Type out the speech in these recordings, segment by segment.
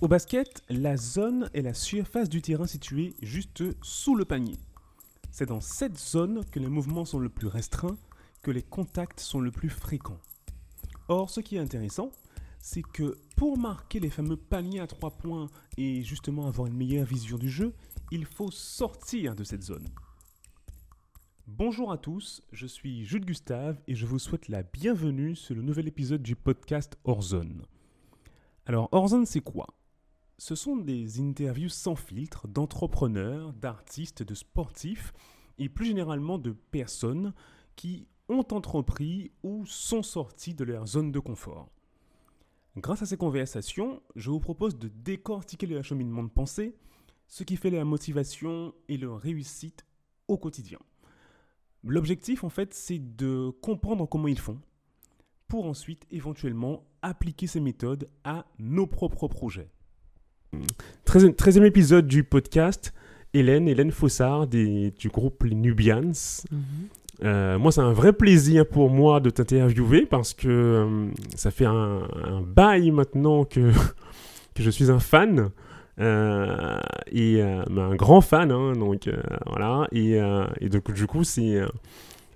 Au basket, la zone est la surface du terrain située juste sous le panier. C'est dans cette zone que les mouvements sont le plus restreints, que les contacts sont le plus fréquents. Or, ce qui est intéressant, c'est que pour marquer les fameux paniers à trois points et justement avoir une meilleure vision du jeu, il faut sortir de cette zone. Bonjour à tous, je suis Jules Gustave et je vous souhaite la bienvenue sur le nouvel épisode du podcast Horzone. Alors, Horzone, c'est quoi? Ce sont des interviews sans filtre d'entrepreneurs, d'artistes, de sportifs et plus généralement de personnes qui ont entrepris ou sont sortis de leur zone de confort. Grâce à ces conversations, je vous propose de décortiquer le cheminement de pensée, ce qui fait la motivation et leur réussite au quotidien. L'objectif, en fait, c'est de comprendre comment ils font, pour ensuite éventuellement appliquer ces méthodes à nos propres projets. 13e, épisode du podcast, Hélène, Hélène Fossard du groupe Les Nubians. Mhm. Euh, moi, c'est un vrai plaisir pour moi de t'interviewer parce que euh, ça fait un, bail maintenant que, que je suis un fan. Euh, et un grand fan, hein, donc voilà. Et, et, donc, du coup, c'est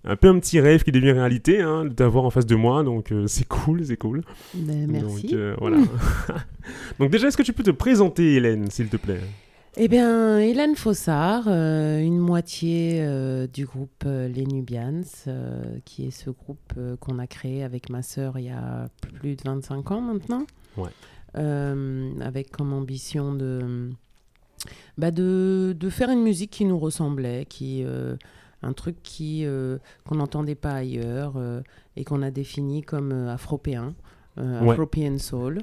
un peu un petit rêve qui devient réalité hein, d'avoir en face de moi. Donc, c'est cool, c'est cool. Ben, merci. Donc, voilà. donc, déjà, est-ce que tu peux te présenter, Hélène, s'il te plaît? Eh bien, Hélène Fossard, euh, une moitié euh, du groupe euh, Les Nubians, qui est ce groupe qu'on a créé avec ma sœur il y a plus de 25 ans maintenant. Ouais. avec comme ambition de, bah de, de, faire une musique qui nous ressemblait, qui, un truc qui qu'on n'entendait pas ailleurs et qu'on a défini comme afropéen, Afropean Soul.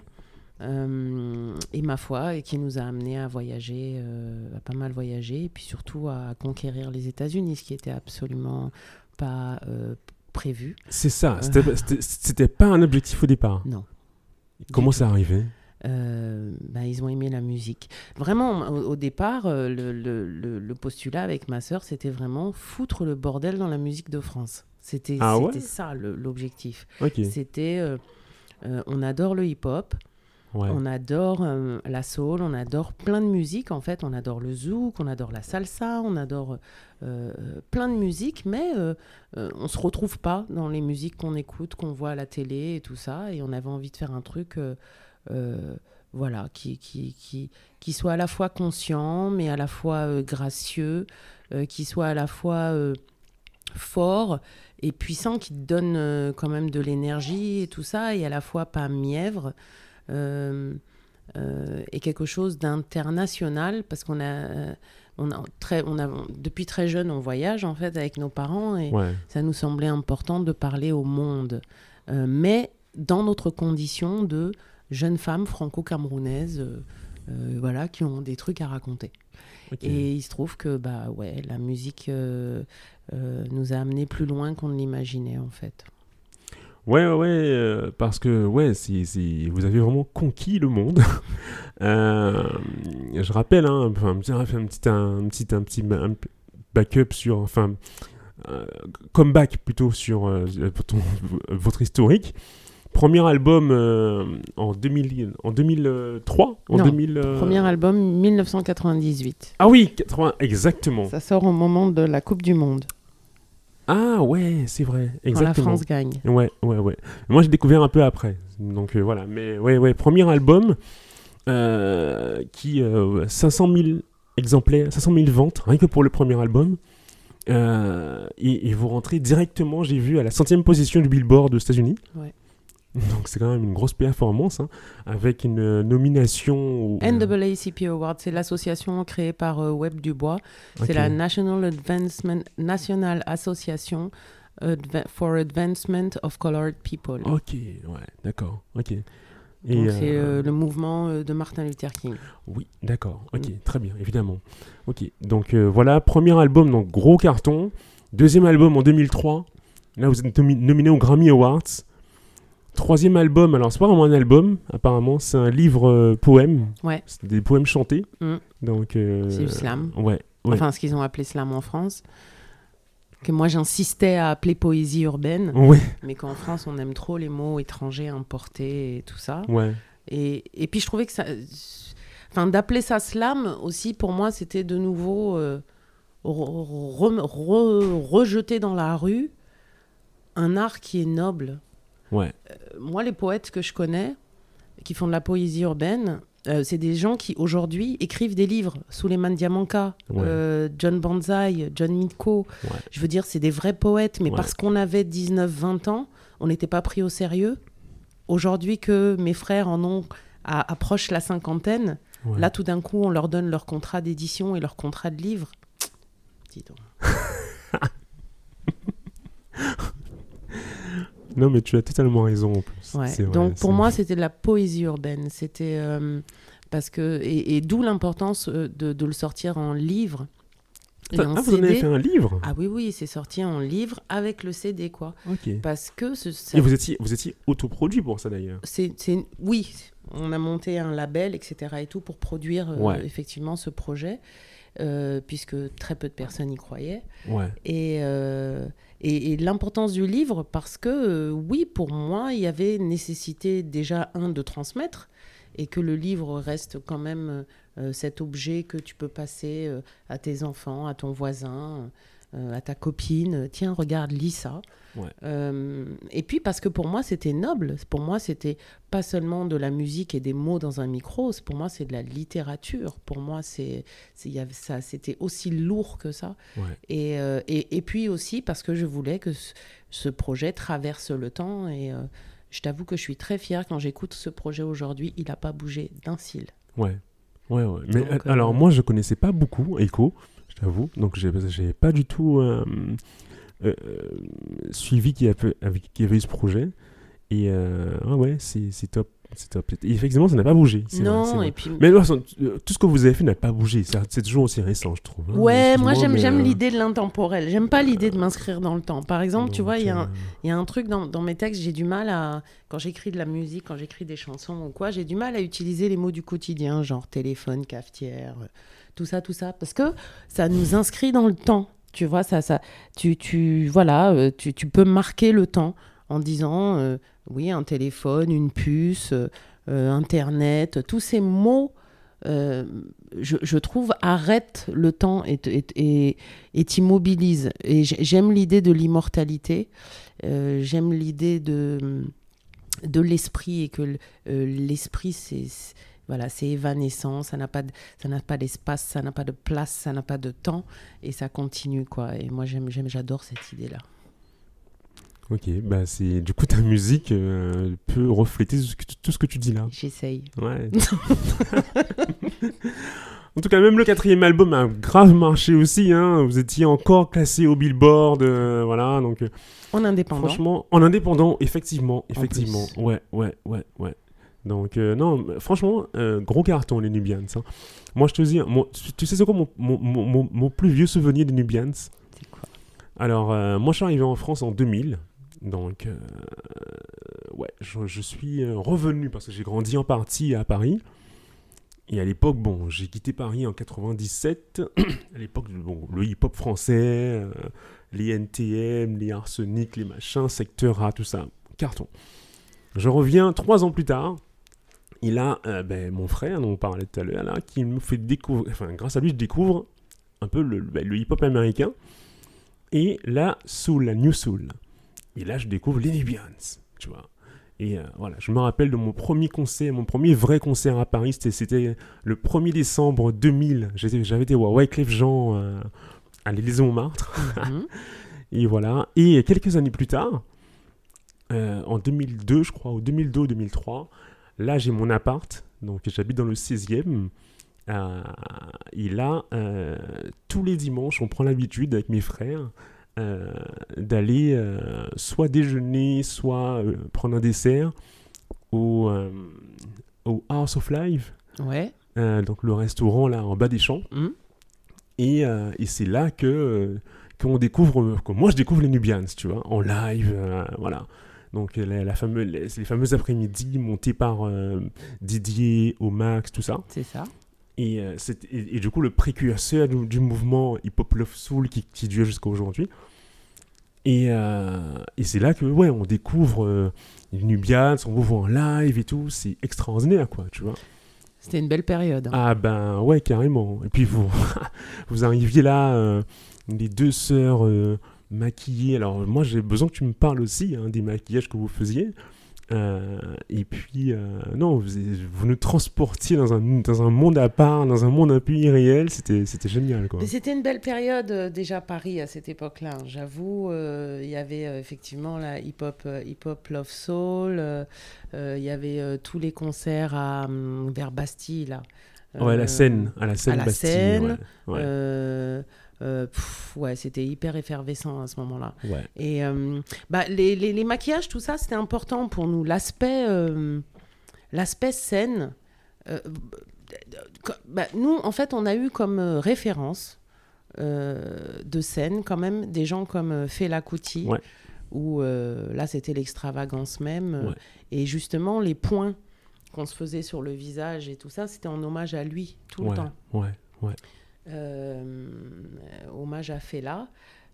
Euh, et ma foi, et qui nous a amené à voyager, euh, à pas mal voyager, et puis surtout à conquérir les États-Unis, ce qui était absolument pas euh, prévu. C'est ça, c'était pas un objectif au départ. Non. Comment ça arrivé bah, ils ont aimé la musique. Vraiment, au, départ, le, le, le, postulat avec ma sœur, c'était vraiment foutre le bordel dans la musique de France. C'était ah ça l'objectif. C'était, on adore le hip-hop, on adore euh, la soul, on adore plein de musiques en fait, on adore le zouk, on adore la salsa, on adore euh, plein de musiques, mais euh, on se retrouve pas dans les musiques qu'on écoute, qu'on voit à la télé et tout ça, et on avait envie de faire un truc voilà, qui, qui, qui, qui, soit à la fois conscient, mais à la fois gracieux, qui soit à la fois fort et puissant, qui donne quand même de l'énergie et tout ça, et à la fois pas mièvre. Euh, euh, et quelque chose d'international parce qu'on a on a très, on a, depuis très jeune, on voyage en fait avec nos parents et ça nous semblait important de parler au monde, euh, mais dans notre condition de jeunes femmes franco-camerounaises, voilà, qui ont des trucs à raconter. Et il se trouve que bah ouais, la musique nous a amené plus loin qu'on ne l'imaginait en fait. Ouais, ouais, euh, parce que ouais, si, si, vous avez vraiment conquis le monde. euh, je rappelle, hein, un petit, un petit, un petit, un petit backup sur, enfin, euh, comeback plutôt sur euh, votre historique. Premier album en, 2000, en 2003 en 2000, Premier album 1998. Ah oui, 80, exactement. Ça sort au moment de la Coupe du Monde. Ah ouais, c'est vrai, exactement. la France gagne. Ouais, ouais, ouais. Moi, j'ai découvert un peu après. Donc euh, voilà, mais ouais, ouais, premier album euh, qui 500 euh, 000 exemplaires, 500 000 ventes rien que pour le premier album. Et, et, vous rentrez directement, j'ai vu, à la centième position du Billboard aux États-Unis. Ouais. Donc c'est quand même une grosse performance, hein, avec une nomination. Au, NAACP Award, c'est l'association créée par euh, Webb Dubois. C'est la National Advancement, National Association for Advancement of Colored People. Ok, ouais, d'accord, ok. Et c'est euh, euh, le mouvement de Martin Luther King. Oui, d'accord, ok, mm. très bien, évidemment. Ok, donc voilà, premier album, donc gros carton. Deuxième album en 2003. Là, vous êtes nominé aux Grammy Awards. Troisième album, alors c'est pas vraiment un album, apparemment, c'est un livre euh, poème. Ouais. C'est des poèmes chantés. Mm. Donc. Euh, c'est du slam. Ouais, Enfin, ce qu'ils ont appelé slam en France. Que moi j'insistais à appeler poésie urbaine. Mais qu'en France on aime trop les mots étrangers importés et tout ça. Ouais. Et, et, puis je trouvais que ça. Enfin, d'appeler ça slam aussi, pour moi, c'était de nouveau rejeter dans la rue un art qui est noble. Ouais. moi, les poètes que je connais, qui font de la poésie urbaine, euh, c'est des gens qui aujourd'hui écrivent des livres. Suleiman Diamanka, euh, John Banzai, John Mitko. Je veux dire, c'est des vrais poètes, mais parce qu'on avait 19-20 ans, on n'était pas pris au sérieux. Aujourd'hui que mes frères en ont approche la cinquantaine, là tout d'un coup on leur donne leur contrat d'édition et leur contrat de livre. Dis donc. Non, mais tu as totalement raison en plus. Donc pour moi, c'était de la poésie urbaine. C'était euh, parce que et, d'où l'importance euh, de, le sortir en livre. ah, vous en avez fait un livre? Ah oui, oui, c'est sorti en livre avec le CD, quoi. Parce que Et vous étiez, vous étiez autoproduit pour ça d'ailleurs c'est, Oui, on a monté un label, etc. et tout pour produire euh, effectivement ce projet, puisque très peu de personnes y croyaient. Ouais. Et et, l'importance du livre, parce que euh, oui, pour moi, il y avait nécessité déjà, un, de transmettre, et que le livre reste quand même euh, cet objet que tu peux passer euh, à tes enfants, à ton voisin, à ta copine. Tiens, regarde, lis ça. Euh, et puis parce que pour moi c'était noble, pour moi c'était pas seulement de la musique et des mots dans un micro, pour moi c'est de la littérature, pour moi c'est ça c'était aussi lourd que ça. Euh, et, et, puis aussi parce que je voulais que ce, projet traverse le temps et euh, je t'avoue que je suis très fière quand j'écoute ce projet aujourd'hui, il n'a pas bougé d'un cil. Ouais. Ouais, ouais. Mais alors, moi, je connaissais pas beaucoup Echo, je t'avoue. Donc, j'ai pas du tout euh, suivi qui, qui avait eu ce projet. Et euh, ouais, c'est top. C'est top. effectivement, ça n'a pas bougé. Non, et puis... Mais euh, tout ce que vous avez fait n'a pas bougé. C'est toujours aussi récent, je trouve. Hein, ouais, moi j'aime j'aime l'idée de l'intemporel. J'aime pas l'idée de m'inscrire dans le temps. Par exemple, tu vois, il y, a un, y a un truc dans, dans mes textes, j'ai du mal à. Quand j'écris de la musique, quand j'écris des chansons ou quoi, j'ai du mal à utiliser les mots du quotidien, genre téléphone, cafetière, tout ça, tout ça. Parce que ça nous inscrit dans le temps. Tu vois, ça, ça, tu, tu, voilà, euh, tu, tu peux marquer le temps en disant, euh, oui, un téléphone, une puce, euh, Internet, tous ces mots, je, je, trouve, arrêtent le temps et, et, et, t'immobilisent. Et j'aime l'idée de l'immortalité, j'aime l'idée de, de l'esprit et que l'esprit, c'est voilà, c'est évanescent, ça n'a pas, ça n'a pas d'espace, ça n'a pas de place, ça n'a pas de temps, et ça continue quoi. Et moi j'aime, j'aime, j'adore cette idée-là. Ok, bah c'est du coup ta musique euh, peut refléter tout ce que tu dis là. J'essaye. Ouais. en tout cas, même le quatrième album a grave marché aussi. Hein. Vous étiez encore classé au Billboard, euh, voilà. Donc. Euh, en indépendant. Franchement, en indépendant, effectivement, effectivement. Ouais, ouais, ouais, ouais. Donc, euh, non, franchement, euh, gros carton, les Nubians. Hein. Moi, je te dis, tu sais c'est quoi mon, mon, mon, plus vieux souvenir des Nubians? C'est quoi? Alors, euh, moi, je suis arrivé en France en 2000. Donc, ouais, je, je, suis revenu parce que j'ai grandi en partie à Paris. Et à l'époque, bon, j'ai quitté Paris en 97. à l'époque, bon, le hip-hop français, les NTM, les Arsenic, les machins, Secteur A, tout ça, carton. Je reviens trois ans plus tard il a euh, ben, mon frère dont on parlait tout à l'heure, là, qui me fait découvrir, enfin grâce à lui je découvre un peu le, ben, hip-hop américain et la soul, la new soul. Et là je découvre les Nubians, tu vois. Et euh, voilà, je me rappelle de mon premier concert, mon premier vrai concert à Paris, c'était le 1er décembre 2000. J'avais été voir Wyclef Jean euh, à l'Élysée Montmartre. Mhm. et voilà. Et quelques années plus tard, en 2002, je crois, ou 2002 ou 2003, Là, j'ai mon appart, donc j'habite dans le 16e. Euh, et là, euh, tous les dimanches, on prend l'habitude avec mes frères euh, d'aller soit déjeuner, soit prendre un dessert au, au House of Life. Ouais. donc le restaurant là en bas des champs. Mmh. Et, et c'est là que qu'on découvre, que moi je découvre les Nubians, tu vois, en live, voilà. Donc la, fameuse, les, fameux après-midi montés par euh, Didier, Omax, tout ça. C'est ça. Et, euh, et, du coup, le précurseur du, mouvement hip-hop love soul qui, qui dure jusqu'à aujourd'hui. Et, et c'est là que, ouais, on découvre les Nubians, son mouvement en live et tout. C'est extraordinaire, quoi, tu vois. C'était une belle période. Hein. Ah ben ouais, carrément. Et puis vous, vous arriviez là, les deux sœurs maquillées. Alors moi j'ai besoin que tu me parles aussi hein, des maquillages que vous faisiez. Euh, et puis, euh, non, vous, vous, nous transportiez dans un, dans un monde à part, dans un monde un peu irréel. C'était, c'était génial. Quoi. C'était une belle période, euh, déjà Paris à cette époque-là. Hein. J'avoue, il y avait effectivement la hip-hop, hip-hop Love Soul. Il y avait tous les concerts à, hum, vers Bastille. Là. ouais, la scène. À la scène à la Bastille. Scène, euh, ouais, c'était hyper effervescent à ce moment-là. Et euh, bah, les, les, les, maquillages, tout ça, c'était important pour nous. L'aspect, euh, l'aspect scène. Bah, nous, en fait, on a eu comme référence de scène quand même des gens comme Fela Kuti, où là, c'était l'extravagance même. Et justement, les points qu'on se faisait sur le visage et tout ça, c'était en hommage à lui tout le temps. Ouais, ouais. Euh, hommage à Fela.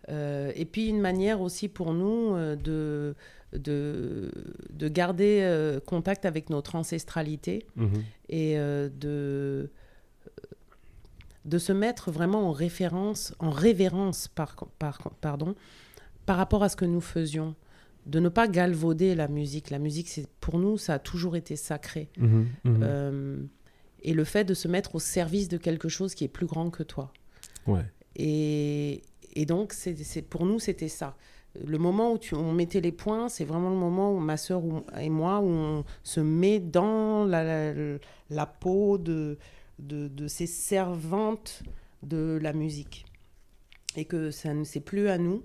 Euh, et puis une manière aussi pour nous euh, de, de, de, garder contact avec notre ancestralité mhm. et de, de se mettre vraiment en référence, en révérence par, par, pardon, par rapport à ce que nous faisions. De ne pas galvauder la musique. La musique, c'est pour nous, ça a toujours été sacré. Mhm, mhm et le fait de se mettre au service de quelque chose qui est plus grand que toi. Ouais. Et, et donc, c'est pour nous, c'était ça. Le moment où tu, on mettait les points, c'est vraiment le moment où ma sœur et moi, où on se met dans la, la, peau de, de, de, ces servantes de la musique. Et que ça ne c'est plus à nous.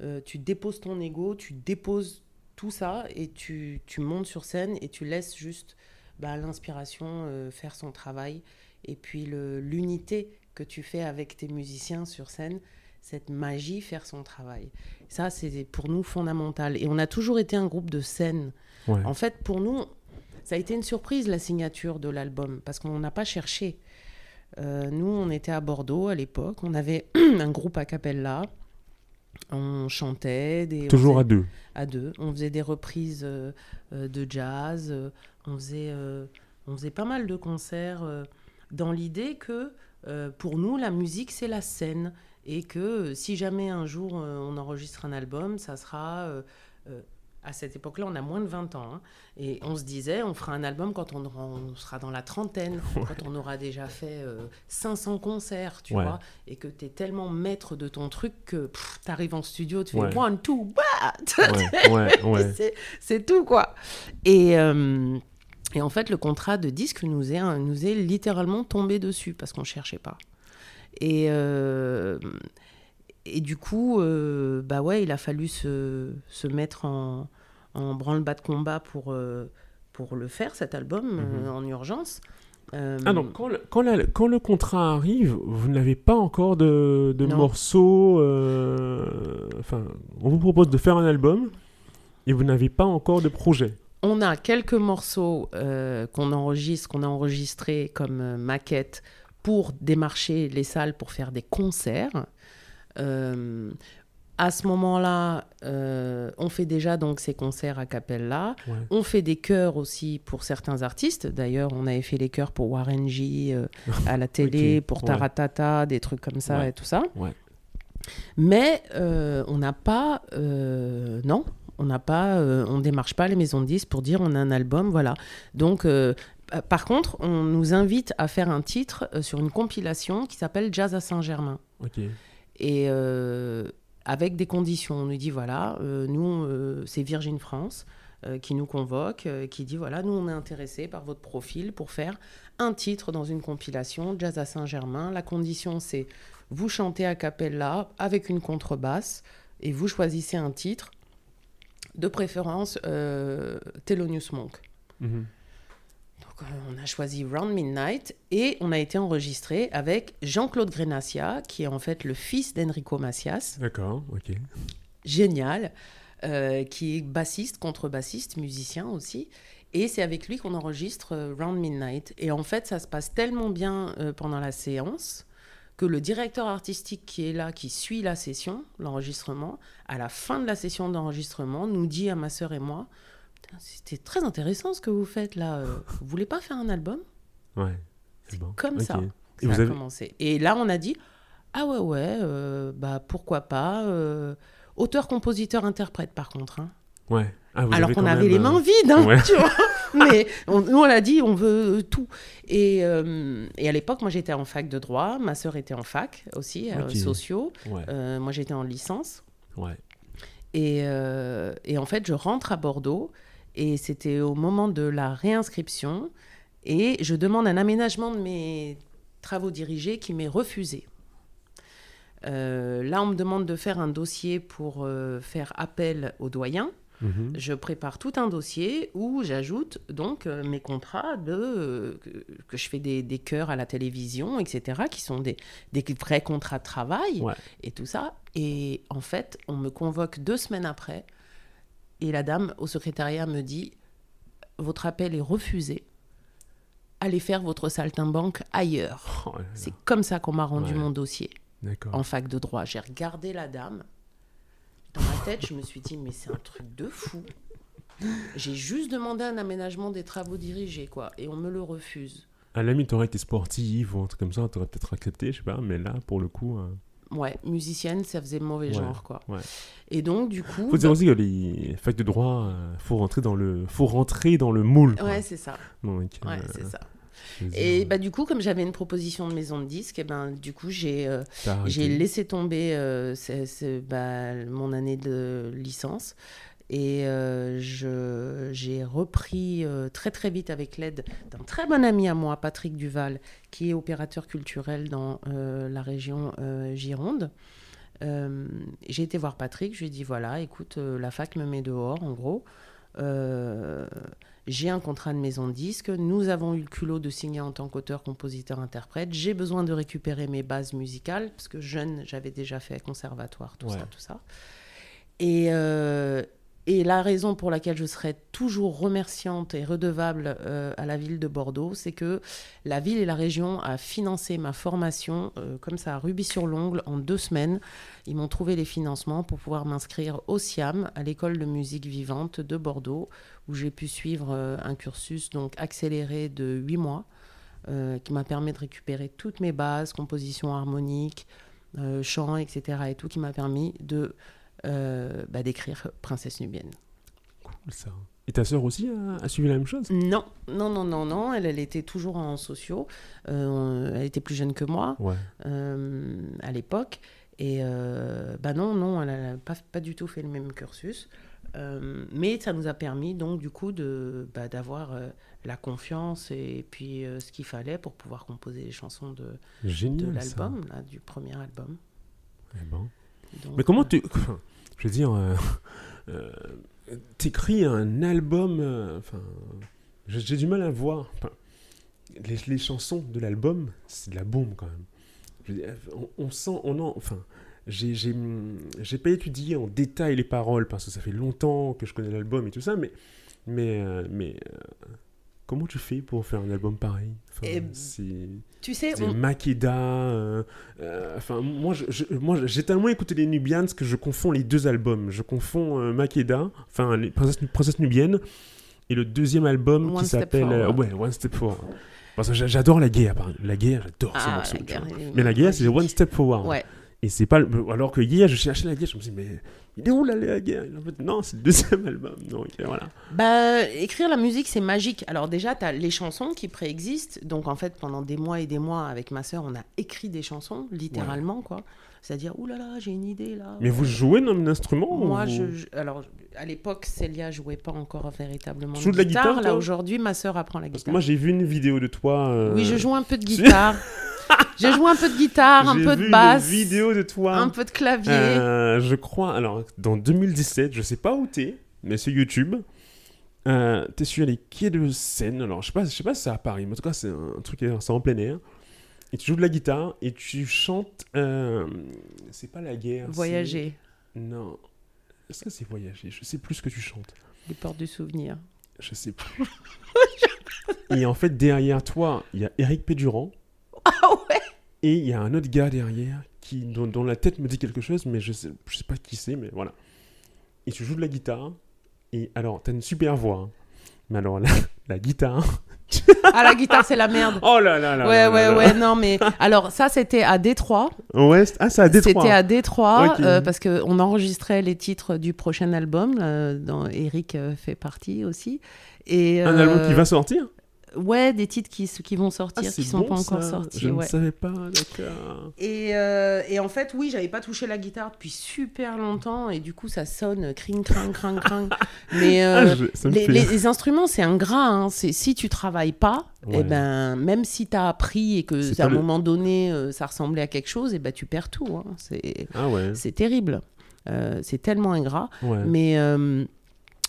Euh, tu déposes ton ego, tu déposes tout ça et tu, tu montes sur scène et tu laisses juste bah, l'inspiration euh, faire son travail et puis l'unité que tu fais avec tes musiciens sur scène, cette magie faire son travail. Ça, c'est pour nous fondamental. Et on a toujours été un groupe de scène. En fait, pour nous, ça a été une surprise la signature de l'album parce qu'on n'a pas cherché. Euh, nous, on était à Bordeaux à l'époque. On avait un groupe a cappella. On chantait. Des, Toujours à deux. À deux. On faisait des reprises euh, de jazz on faisait, euh, on faisait pas mal de concerts euh, dans l'idée que euh, pour nous, la musique, c'est la scène. Et que si jamais un jour on enregistre un album, ça sera à cette époque-là, on a moins de 20 ans. Hein, et on se disait, on fera un album quand on, sera dans la trentaine, quand on aura déjà fait 500 concerts, tu vois, et que tu es tellement maître de ton truc que tu arrives en studio, tu fais one, two, bah C'est tout, quoi. Et, et en fait, le contrat de disque nous est, nous est littéralement tombé dessus parce qu'on ne cherchait pas. Et, euh, et du coup, euh, bah ouais, il a fallu se, se mettre en, en branle-bas de combat pour, euh, pour le faire, cet album, mhm. en urgence. Ah donc quand le, quand, quand le, contrat arrive, vous n'avez pas encore de, de morceaux. Enfin, on vous propose de faire un album et vous n'avez pas encore de projet on a quelques morceaux euh, qu'on enregistre, qu'on a enregistrés comme euh, maquette pour démarcher les salles pour faire des concerts. Euh, à ce moment-là, on fait déjà donc ces concerts à cappella. On fait des chœurs aussi pour certains artistes. D'ailleurs, on avait fait les chœurs pour Warren G à la télé, pour Taratata, des trucs comme ça et tout ça. Mais on n'a pas, non, on n'a pas, euh, on démarche pas les maisons de disques pour dire on a un album, voilà. Donc, euh, par contre, on nous invite à faire un titre euh, sur une compilation qui s'appelle Jazz à Saint-Germain. Et avec des conditions. On nous dit voilà, nous, c'est Virgin France qui nous convoque, qui dit voilà, nous, on est intéressé par votre profil pour faire un titre dans une compilation Jazz à Saint-Germain. La condition, c'est vous chantez à cappella avec une contrebasse et vous choisissez un titre de préférence euh, Thelonious Monk. Mhm. Donc, euh, on a choisi Round Midnight et on a été enregistré avec Jean-Claude Grenassia, qui est en fait le fils d'Enrico Macias. D'accord, ok. Génial, euh, qui est bassiste, contrebassiste, musicien aussi. Et c'est avec lui qu'on enregistre Round Midnight. Et en fait, ça se passe tellement bien pendant la séance que le directeur artistique qui est là, qui suit la session, l'enregistrement, à la fin de la session d'enregistrement, nous dit à ma sœur et moi C'était très intéressant ce que vous faites là. Euh, vous voulez pas faire un album? Ouais. C'est comme ça que ça a commencé. Et là, on a dit Ah ouais, ouais, euh, bah pourquoi pas. Euh, auteur, compositeur, interprète, par contre. Hein. Ouais. Ah, Alors qu'on avait les mains vides, hein, tu vois mais on, nous, on a dit, on veut tout. Et, euh, et à l'époque, moi, j'étais en fac de droit. Ma sœur était en fac aussi, euh, sociaux. Euh, moi, j'étais en licence. Ouais. Et, et, en fait, je rentre à Bordeaux. Et c'était au moment de la réinscription. Et je demande un aménagement de mes travaux dirigés qui m'est refusé. là, on me demande de faire un dossier pour faire appel au doyen. Mhm. Je prépare tout un dossier où j'ajoute donc euh, mes contrats de euh, que, je fais des, des chœurs à la télévision, etc., qui sont des, des vrais contrats de travail et tout ça. Et en fait, on me convoque deux semaines après et la dame au secrétariat me dit votre appel est refusé. Allez faire votre saltimbanque ailleurs. Oh C'est comme ça qu'on m'a rendu mon dossier en fac de droit. J'ai regardé la dame dans ma tête, je me suis dit, mais c'est un truc de fou. J'ai juste demandé un aménagement des travaux dirigés, quoi, et on me le refuse. À la limite, t'aurais été sportive ou un truc comme ça, t'aurais peut-être accepté, je sais pas, mais là, pour le coup. Euh, ouais, musicienne, ça faisait mauvais genre, quoi. Ouais. Et donc, du coup. Faut dire bah aussi que les facs de droit, euh, faut rentrer dans le, faut rentrer dans le moule. Ouais, c'est ça. ouais, c'est ça. Et bah, du coup, comme j'avais une proposition de maison de disque, et eh ben, du coup, j'ai euh, j'ai laissé tomber euh, bah, mon année de licence. Et euh, j'ai repris très très vite avec l'aide d'un très bon ami à moi, Patrick Duval, qui est opérateur culturel dans la région Gironde. j'ai été voir Patrick, je lui ai dit voilà, écoute, la fac me met dehors en gros j'ai un contrat de maison de disque, nous avons eu le culot de signer en tant qu'auteur, compositeur, interprète, j'ai besoin de récupérer mes bases musicales, parce que jeune, j'avais déjà fait conservatoire, tout ça, tout ça. Et, euh, et la raison pour laquelle je serai toujours remerciante et redevable euh, à la ville de Bordeaux, c'est que la ville et la région a financé ma formation euh, comme ça à Rubis-sur-l'Ongle en deux semaines. Ils m'ont trouvé les financements pour pouvoir m'inscrire au SIAM, à l'école de musique vivante de Bordeaux, où j'ai pu suivre euh, un cursus donc accéléré de huit mois, qui m'a permis de récupérer toutes mes bases, composition harmonique, chant, etc. et tout, qui m'a permis de euh, bah, d'écrire Princesse nubienne. Cool ça. Et ta sœur aussi a, suivi la même chose? Non, non, non, non, non. Elle, elle était toujours en sociaux. Euh, elle était plus jeune que moi euh, à l'époque. Et bah non, non, elle n'a pas, pas, du tout fait le même cursus. Mais ça nous a permis donc du coup de bah, d'avoir la confiance et puis ce qu'il fallait pour pouvoir composer les chansons de, de l'album, du premier album. Eh ben. mais comment tu je veux dire, euh, euh, t'écris un album, euh, enfin, j'ai du mal à voir. les, chansons de l'album, c'est de la bombe quand même. on, sent, on en, enfin, j'ai pas étudié en détail les paroles parce que ça fait longtemps que je connais l'album et tout ça, mais, mais, mais Comment tu fais pour faire un album pareil? Eh, Tu sais, on... Makeda. Euh, euh, enfin, moi, moi, j'ai tellement écouté les Nubians que je confonds les deux albums. Je confonds euh, Makeda, enfin, les Princesses, Nubiennes, et le deuxième album qui s'appelle ouais, One Step Forward. Parce que j'adore la guerre. La guerre, j'adore ah, ce morceau. Mais la guerre, c'est One Step Forward. Ouais. Et c'est pas. Alors que hier, je cherchais la guerre, je me suis dit, mais il est où la guerre? En fait, Non, c'est le deuxième album. Donc voilà. Bah, écrire la musique, c'est magique. Alors déjà, tu as les chansons qui préexistent. Donc en fait, pendant des mois et des mois, avec ma sœur, on a écrit des chansons, littéralement, quoi. C'est-à-dire, oulala, là là, j'ai une idée là. Mais vous jouez d'un instrument Moi, je, alors à l'époque, Célia jouait pas encore véritablement de, la guitare. là aujourd'hui, ma sœur apprend la guitare. moi, j'ai vu une vidéo de toi. Euh, oui, je joue un peu de guitare. J'ai joué un peu de guitare, un peu de basse. J'ai vidéo de toi. Un peu de clavier. Euh, je crois, alors, dans 2017, je sais pas où t'es, mais c'est YouTube. Euh, t'es sur les quais de Seine. Alors, je sais pas, je sais pas si c'est à Paris, mais en tout cas, c'est un truc, c'est en plein air. Et tu joues de la guitare et tu chantes. Euh, c'est pas la guerre. Voyager. Non. Est-ce que c'est voyager? Je sais plus ce que tu chantes. Les portes du souvenir. Je sais plus. et en fait, derrière toi, il y a Eric Pédurand. Ah ouais? Et il y a un autre gars derrière qui, dont, la tête me dit quelque chose, mais je sais, je sais pas qui c'est, mais voilà. Et tu joues de la guitare. Et alors, t'as une super voix. Hein. Mais alors, la, la guitare. Ah, la guitare, c'est la merde. Oh là là là. Ouais, ouais, ouais. Non, mais alors, ça, c'était à Détroit. Ouais, ah, c'est à Détroit. C'était à Détroit euh, parce qu'on enregistrait les titres du prochain album, euh, dont Eric euh, fait partie aussi. Et, Un album qui va sortir? Ouais, des titres qui, qui vont sortir, ah, qui sont pas encore sortis. Je ne savais pas, d'accord. Et, euh, et, en fait, oui, j'avais pas touché la guitare depuis super longtemps et du coup, ça sonne cring, cring, cring, cring. Mais euh, ah, les, les, instruments, c'est ingrat. Hein. Si tu travailles pas, et eh ben, même si tu as appris et que à un moment donné, euh, ça ressemblait à quelque chose, et eh ben, tu perds tout. Hein. C'est ah ouais. terrible. c'est tellement ingrat. Mais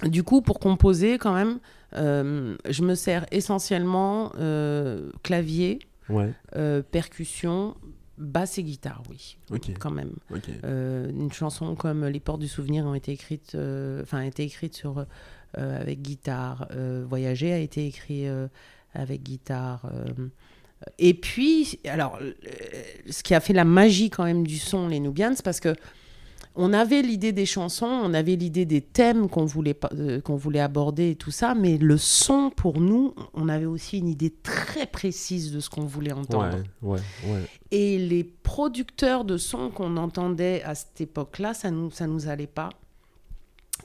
du coup, pour composer, quand même, euh, je me sers essentiellement euh, clavier, euh, percussion, basse et guitare, oui, quand même. une chanson comme Les Portes du Souvenir ont été écrites, enfin, a été écrite sur avec guitare. Voyager a été écrit avec guitare. et puis, alors, ce qui a fait la magie quand même du son, les Nubians, parce que on avait l'idée des chansons, on avait l'idée des thèmes qu'on voulait, euh, qu'on voulait aborder et tout ça, mais le son, pour nous, on avait aussi une idée très précise de ce qu'on voulait entendre. Et les producteurs de sons qu'on entendait à cette époque-là, ça nous, ça nous allait pas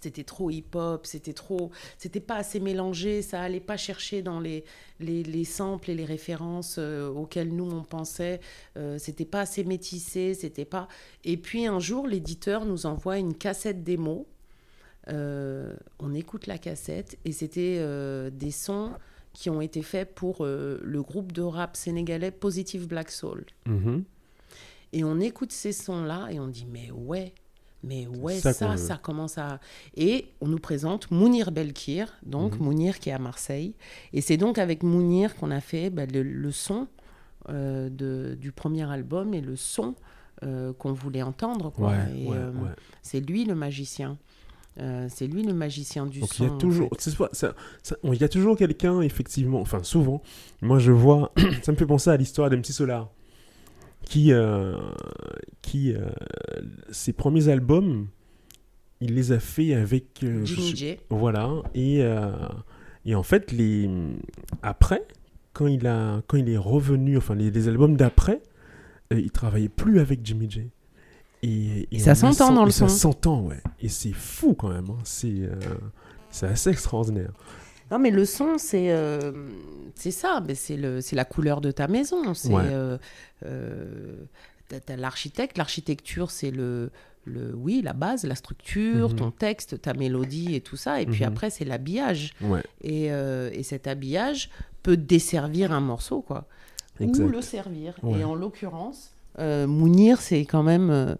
c'était trop hip-hop, c'était trop, c'était pas assez mélangé, ça allait pas chercher dans les, les, samples et les références euh, auxquelles nous on pensait, euh, c'était pas assez métissé, c'était pas. Et puis un jour, l'éditeur nous envoie une cassette démo. Euh, on écoute la cassette et c'était des sons qui ont été faits pour le groupe de rap sénégalais Positive Black Soul. Mm-hmm. Et on écoute ces sons-là et on dit mais ouais, mais ouais, ça, ça, commence à... Et on nous présente Mounir Belkir, donc mhm. Mounir qui est à Marseille. Et c'est donc avec Mounir qu'on a fait bah, le, son euh, de, du premier album et le son euh, qu'on voulait entendre. Euh, c'est lui le magicien. c'est lui le magicien du son. Il y a toujours, il y a toujours quelqu'un, effectivement, enfin souvent, moi je vois, ça me fait penser à l'histoire d'MC Solar qui, euh, qui euh, ses premiers albums, il les a fait avec euh, Jimmy J. Voilà et et en fait les après quand il a quand il est revenu enfin les, albums d'après, il travaillait plus avec Jimmy J. Et, ça s'entend dans le son. Ça s'entend ouais et c'est fou quand même hein. c'est c'est assez extraordinaire. Non, mais le son, c'est euh, c'est ça. C'est la couleur de ta maison. C'est euh, euh, l'architecte. L'architecture, c'est le, le, oui, la base, la structure, mhm. ton texte, ta mélodie et tout ça. Et puis mhm. après, c'est l'habillage. Et, et, cet habillage peut desservir un morceau, quoi. Ou le servir. Et en l'occurrence, Mounir, c'est quand même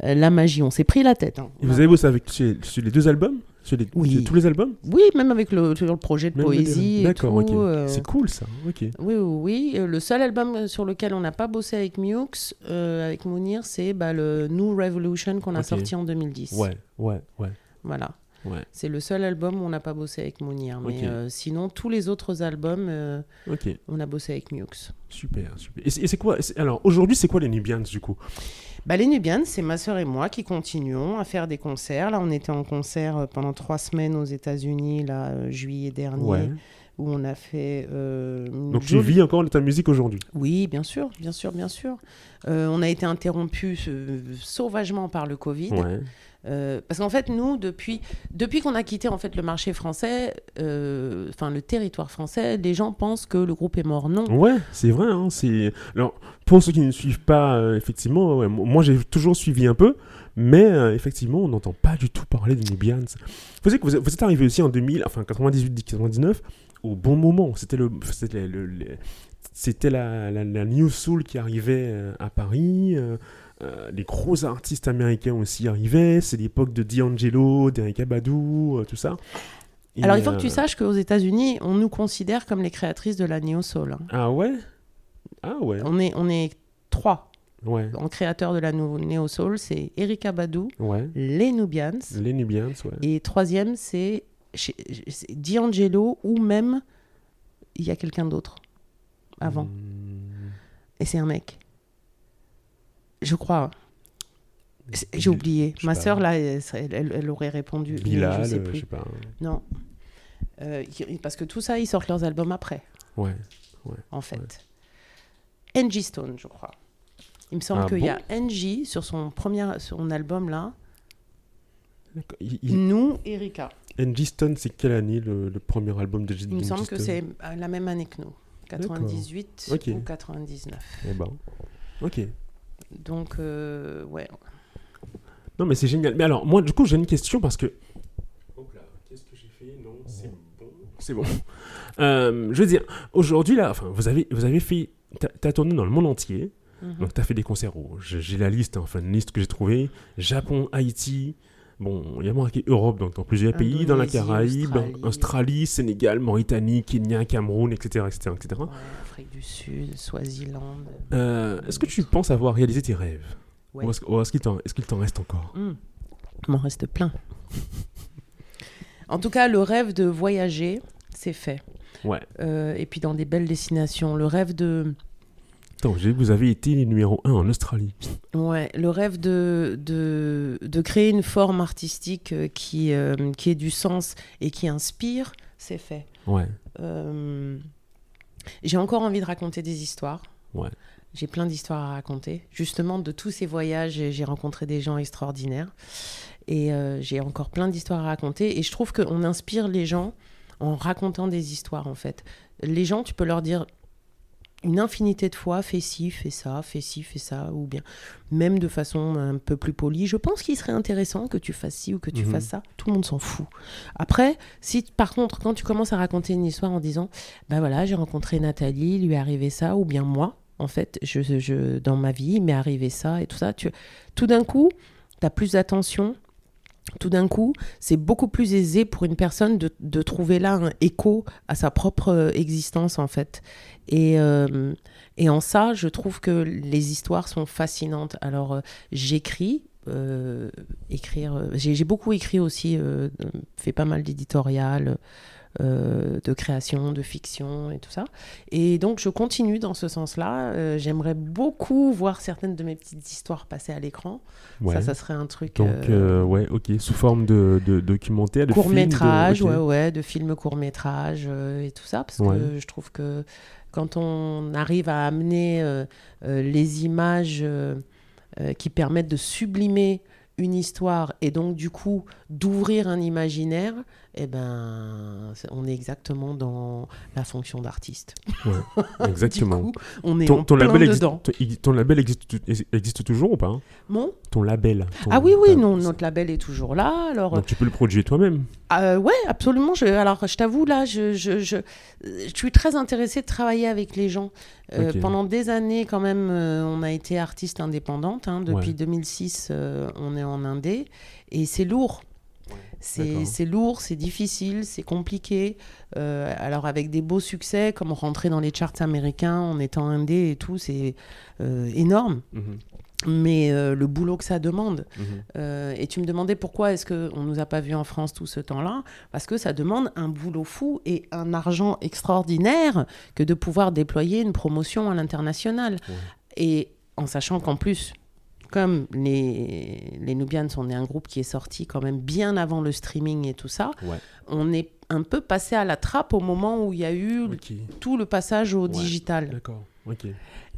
la magie. On s'est pris la tête. Hein. vous avez bossé avec, sur les deux albums? Sur, oui. tous les albums Oui, même avec le, le projet de poésie. D'accord, ok. Euh. C'est cool ça. ok. Oui, oui, oui. Euh, le seul album sur lequel on n'a pas bossé avec Mux, euh, avec Mounir, c'est bah, le New Revolution qu'on a sorti en 2010. Ouais, ouais, ouais. Voilà. Ouais. C'est le seul album où on n'a pas bossé avec Mounir. Mais sinon, tous les autres albums, on a bossé avec Mux. Super, super. Et c'est quoi Alors, aujourd'hui, c'est quoi les Nubians du coup? Bah, les Nubians, c'est ma sœur et moi qui continuons à faire des concerts. Là, on était en concert euh, pendant trois semaines aux États-Unis, là, euh, juillet dernier. Où on a fait. Euh, Donc tu vis encore de ta musique aujourd'hui? Oui, bien sûr, bien sûr, bien sûr. on a été interrompu sauvagement par le Covid. Ouais. Euh, parce qu'en fait, nous, depuis, depuis qu'on a quitté en fait le marché français, euh, enfin le territoire français, les gens pensent que le groupe est mort. Non. Ouais, c'est vrai. Hein, alors pour ceux qui ne suivent pas, euh, effectivement, moi j'ai toujours suivi un peu, mais effectivement, on n'entend pas du tout parler de Nubians. Vous vous, êtes arrivé aussi en 2000, enfin 98-99, au bon moment. C'était le, c'était la, New Soul qui arrivait à Paris. Euh, les gros artistes américains aussi arrivaient. C'est l'époque de D'Angelo, d'Erika Badu, euh, tout ça. Alors il faut que tu euh, saches qu'aux États-Unis, on nous considère comme les créatrices de la neo soul. Hein. Ah ouais? Ah ouais. On est, on est trois. Ouais. En créateur de la neo soul, c'est Erika Badu, ouais. les Nubians. Les Nubians, ouais. Et troisième, c'est D'Angelo ou même il y a quelqu'un d'autre avant. Hmm. Et c'est un mec. Je crois. J'ai oublié. Ma sœur, là, elle, aurait répondu. Bilal, je sais, plus. sais pas. Non. parce que tout ça, ils sortent leurs albums après. Ouais. ouais en fait. Angie Stone, je crois. Il me semble ah qu'il y a Angie sur son premier son album là. Nous, Erika. Angie Stone, c'est quelle année le, premier album de Il me semble que c'est la même année que nous. 98 ou 99. Eh ben. Ok. Donc, euh, ouais. Non, mais c'est génial. Mais alors, moi, du coup, j'ai une question parce que. Hop là, qu'est-ce que j'ai fait? Non, c'est bon. C'est bon. Euh, je veux dire, aujourd'hui, là, enfin, vous avez, vous avez fait. T'as tourné dans le monde entier. Mhm. Donc, t'as fait des concerts. J'ai la liste, hein, enfin, une liste que j'ai trouvée Japon, Haïti. Bon, il y a marqué Europe, donc dans plusieurs pays, dans la Caraïbe, Australie. Sénégal, Mauritanie, Kenya, Cameroun, etc. etc., etc. Afrique du Sud, Swaziland. Euh, est-ce que tu penses avoir réalisé tes rêves Ou est-ce qu'il t'en reste encore hmm. Il m'en reste plein. en tout cas, le rêve de voyager, c'est fait. Ouais. Euh, et puis dans des belles destinations. Le rêve de vous avez été numéro 1 en Australie. Ouais, le rêve de, de, de créer une forme artistique euh, qui, euh, qui ait du sens et qui inspire, c'est fait. Ouais. Euh, j'ai encore envie de raconter des histoires. Ouais. J'ai plein d'histoires à raconter. Justement, de tous ces voyages, j'ai rencontré des gens extraordinaires. Et j'ai encore plein d'histoires à raconter. Et je trouve qu'on inspire les gens en racontant des histoires, en fait. Les gens, tu peux leur dire une infinité de fois, fais ci, fais ça, fais ci, fais ça, ou bien même de façon un peu plus polie. Je pense qu'il serait intéressant que tu fasses ci ou que tu mhm. fasses ça. Tout le monde s'en fout. Après, si par contre, quand tu commences à raconter une histoire en disant, ben voilà, j'ai rencontré Nathalie, lui est arrivé ça, ou bien moi, en fait, je, je dans ma vie, il m'est arrivé ça et tout ça, tu, tout d'un coup, tu as plus d'attention, tout d'un coup, c'est beaucoup plus aisé pour une personne de, de, trouver là un écho à sa propre euh, existence, en fait. Et, euh, et en ça, je trouve que les histoires sont fascinantes. Alors, euh, j'écris, écrire, j'ai beaucoup écrit aussi, fait pas mal d'éditorial. Euh, de création, de fiction et tout ça. Et donc je continue dans ce sens-là. Euh, j'aimerais beaucoup voir certaines de mes petites histoires passer à l'écran. Ça, ça serait un truc. Donc euh, ouais, ok, sous forme de, de documentaire, de court métrage, ouais, ouais, de films court métrage et tout ça, parce que je trouve que quand on arrive à amener les images qui permettent de sublimer une histoire et donc du coup d'ouvrir un imaginaire, eh ben, on est exactement dans la fonction d'artiste. exactement. on est ton, label dedans. ton label existe, existe toujours ou pas hein? Mon? Ton label. ah oui, oui, non, notre label est toujours là. Alors, Donc tu peux le produire toi-même euh, Ouais, absolument. Je, alors, je t'avoue, là, je, je, je, je, suis très intéressée de travailler avec les gens. Euh, pendant des années, quand même, euh, on a été artiste indépendante. Hein. Depuis 2006, euh, on est en indé. Et c'est lourd. C'est lourd, c'est difficile, c'est compliqué. Euh, alors avec des beaux succès, comme rentrer dans les charts américains en étant indé et tout, c'est euh, énorme. Mhm. Mais euh, le boulot que ça demande. Mhm. et tu me demandais pourquoi est-ce qu'on ne nous a pas vus en France tout ce temps-là? Parce que ça demande un boulot fou et un argent extraordinaire que de pouvoir déployer une promotion à l'international. Et en sachant qu'en plus, comme les, les Nubians, on est un groupe qui est sorti quand même bien avant le streaming et tout ça, on est un peu passé à la trappe au moment où il y a eu tout le passage au digital. D'accord, ok.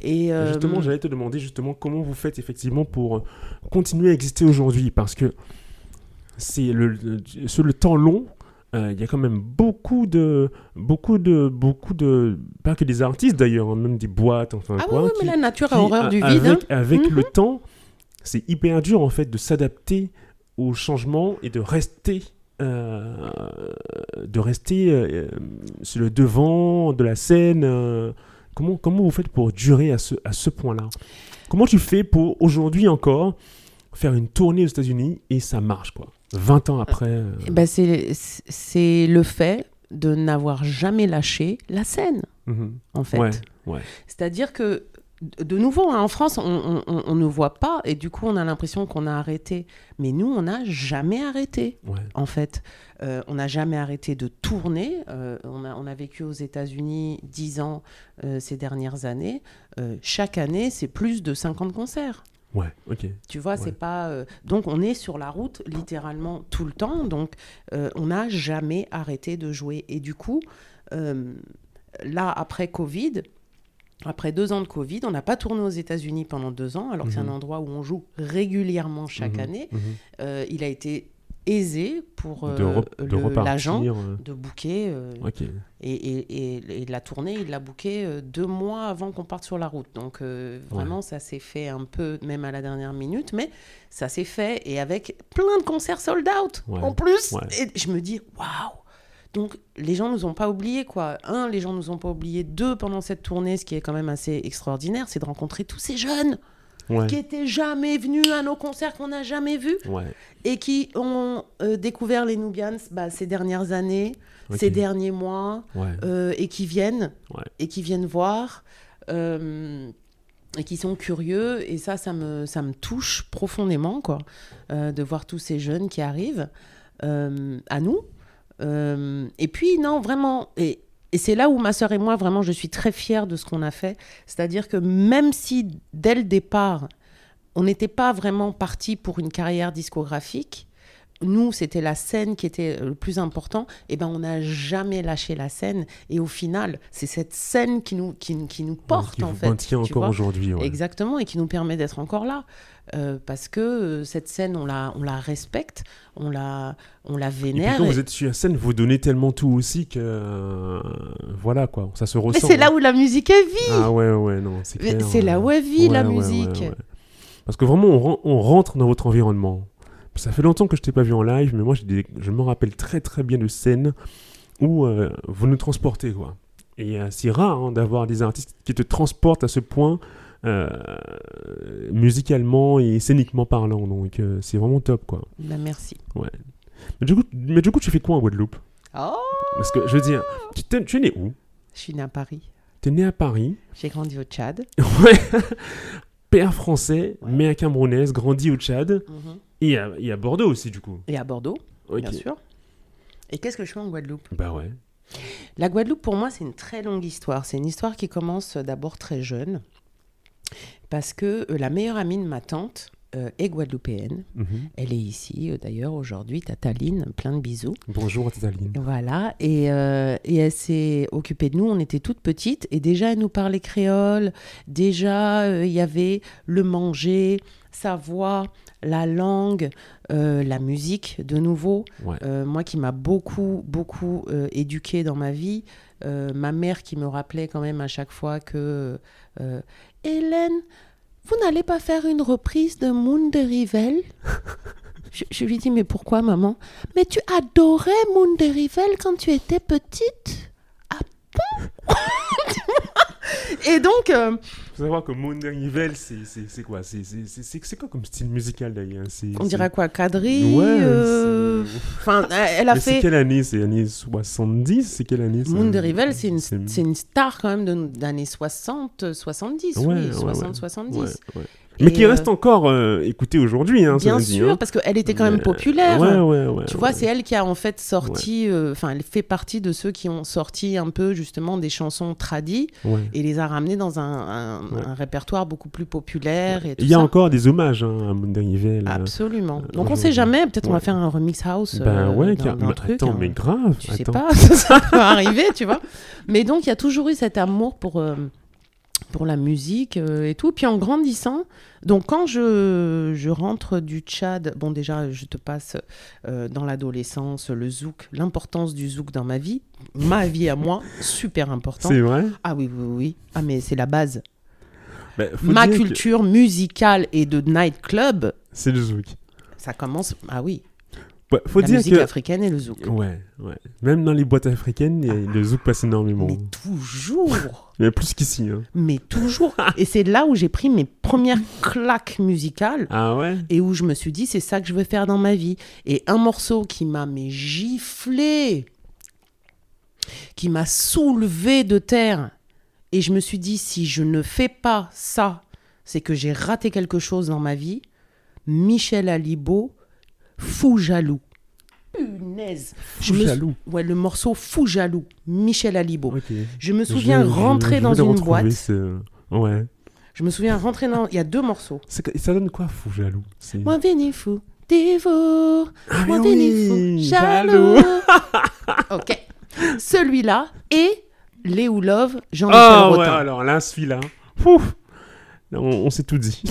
Et euh, justement, j'allais te demander justement comment vous faites effectivement pour continuer à exister aujourd'hui, parce que c'est le, sur le temps long, euh, il y a quand même beaucoup de, beaucoup de, beaucoup de, pas que des artistes d'ailleurs, hein, même des boîtes, enfin ah quoi. Oui, mais la nature a horreur du vide. Avec, hein. avec le mhm. temps, c'est hyper dur en fait de s'adapter au changement et de rester euh, de rester euh, sur le devant de la scène euh, comment, comment vous faites pour durer à ce, à ce point-là? Comment tu fais pour aujourd'hui encore faire une tournée aux États-Unis et ça marche quoi? 20 ans après ben C'est le fait de n'avoir jamais lâché la scène, mhm. en fait. ouais. C'est-à-dire que de nouveau, hein, en France, on, ne voit pas et du coup, on a l'impression qu'on a arrêté. Mais nous, on n'a jamais arrêté, en fait. Euh, on n'a jamais arrêté de tourner. Euh, on, a, on, a, vécu aux États-Unis 10 ans euh, ces dernières années. chaque année, c'est plus de 50 concerts. Ouais, ok. Tu vois, c'est pas. Euh, donc, on est sur la route littéralement tout le temps. Donc, euh, on n'a jamais arrêté de jouer. Et du coup, euh, là, après Covid, après deux ans de Covid, on n'a pas tourné aux États-Unis pendant deux ans, alors que c'est un mhm. endroit où on joue régulièrement chaque mhm. année. Mhm. il a été aisé pour euh, l'agent euh. de booker. Euh, et, et, et, la tournée, il l'a booké deux mois avant qu'on parte sur la route. Donc vraiment, ça s'est fait un peu, même à la dernière minute, mais ça s'est fait et avec plein de concerts sold out en plus. Et je me dis, waouh! Donc, les gens nous ont pas oubliés, quoi. Un, les gens nous ont pas oubliés. Deux, pendant cette tournée, ce qui est quand même assez extraordinaire, c'est de rencontrer tous ces jeunes qui étaient jamais venus à nos concerts qu'on n'a jamais vus et qui ont euh, découvert les Nubians bah, ces dernières années, ces derniers mois euh, et qui viennent et qui viennent voir euh, et qui sont curieux. Et ça ça me ça me touche profondément quoi de voir tous ces jeunes qui arrivent à nous et puis non vraiment et et c'est là où ma sœur et moi, vraiment, je suis très fière de ce qu'on a fait. C'est-à-dire que même si, dès le départ, on n'était pas vraiment parti pour une carrière discographique, nous, c'était la scène qui était le plus important, et eh ben on n'a jamais lâché la scène. Et au final, c'est cette scène qui nous, qui, qui nous porte, en fait. Qui encore aujourd'hui. Exactement, et qui nous permet d'être encore là. Euh, parce que euh, cette scène, on la, on la respecte, on la, on la vénère. Et quand vous êtes sur la scène, vous donnez tellement tout aussi que. Euh, voilà, quoi, ça se ressent. Mais c'est là où la musique est vie Ah ouais, ouais, non, c'est C'est là où est vie, la musique Parce que vraiment, on, on, rentre dans votre environnement. Ça fait longtemps que je t'ai pas vu en live, mais moi, je me rappelle très très bien de scènes où vous nous transportez, quoi. Et c'est rare hein, d'avoir des artistes qui te transportent à ce point euh, musicalement et scéniquement parlant. Donc euh, c'est vraiment top, quoi. Bah, merci. Ouais. Mais du, coup, mais du coup, tu fais quoi en Guadeloupe? Oh Parce que je veux dire, tu, tu es né où? Je suis né à Paris. Tu es né à Paris J'ai grandi au Tchad. ouais. Père français, mère camerounaise, grandi au Tchad. Mhm. Et, à, et, à, Bordeaux aussi, du coup. Et à Bordeaux, bien sûr. Et qu'est-ce que je fais en Guadeloupe? Bah ouais. La Guadeloupe, pour moi, c'est une très longue histoire. C'est une histoire qui commence d'abord très jeune parce que euh, la meilleure amie de ma tante euh, est guadeloupéenne. Mhm. Elle est ici, euh, d'ailleurs, aujourd'hui, Tataline, plein de bisous. Bonjour Tataline. Voilà, et, et elle s'est occupée de nous, on était toutes petites, et déjà elle nous parlait créole, déjà il y avait le manger, sa voix, la langue, la musique, de nouveau. moi qui m'a beaucoup, beaucoup éduquée dans ma vie, ma mère qui me rappelait quand même à chaque fois que Hélène, vous n'allez pas faire une reprise de Moon de je, lui dis, mais pourquoi, maman? Mais tu adorais Moon de quand tu étais petite? Ah bon? Et donc, euh, faut savoir que Mondanivel, c'est quoi? C'est quoi comme style musical d'ailleurs? On dirait quoi? Quadrille Ouais. Euh, enfin, elle a fait. C'est quelle année? C'est années 70 C'est quelle année Mondanivel, c'est une, une star quand même d'années 60, 70. oui, 60, 70. Mais qui reste euh, encore euh, écoutée aujourd'hui. Hein, bien sûr, hein. parce qu'elle était quand même populaire. Ouais, ouais, ouais, tu vois, c'est elle qui a en fait sorti, euh, enfin, elle fait partie de ceux qui ont sorti un peu justement des chansons tradies et les a ramenées dans un, un, répertoire beaucoup plus populaire. Il y a encore des hommages hein, à Moon Absolument. Donc on sait jamais, peut-être on va faire un remix house. Ben ouais, dans, dans truc, attends, mais grave. Tu sais pas, ça peut arriver, tu vois. Mais donc il y a toujours eu cet amour pour pour la musique euh, et tout. Puis en grandissant, donc quand je, je, rentre du Tchad, bon déjà je te passe euh, dans l'adolescence le zouk, l'importance du zouk dans ma vie, ma vie à moi, super important. C'est vrai? Ah oui, oui, oui. Ah mais c'est la base. Ben, ma culture musicale et de nightclub. C'est le zouk. Ça commence, ah oui, faut la dire musique africaine et le zouk. Ouais, ouais. Même dans les boîtes africaines, le zouk passe énormément. Mais toujours Mais plus qu'ici. Hein. Mais toujours Et c'est là où j'ai pris mes premières claques musicales. Ah ouais? Et où je me suis dit, c'est ça que je veux faire dans ma vie. Et un morceau qui m'a mais giflé, qui m'a soulevé de terre. Et je me suis dit, si je ne fais pas ça, c'est que j'ai raté quelque chose dans ma vie. Michel Alibo, Fou jaloux. Punaise. Fou jaloux. Ouais, le morceau Fou jaloux, Michel Alibo. Je me souviens rentrer dans une boîte. Ouais. Je me souviens rentrer dans. Il y a deux morceaux. Ça donne quoi, fou jaloux? Moi, veni fou, dévore. Ah, Moi, veni fou, jaloux. ok. Celui-là et Léo Love, Jean-Michel Ah ouais, alors là, celui-là. On, on s'est tout dit.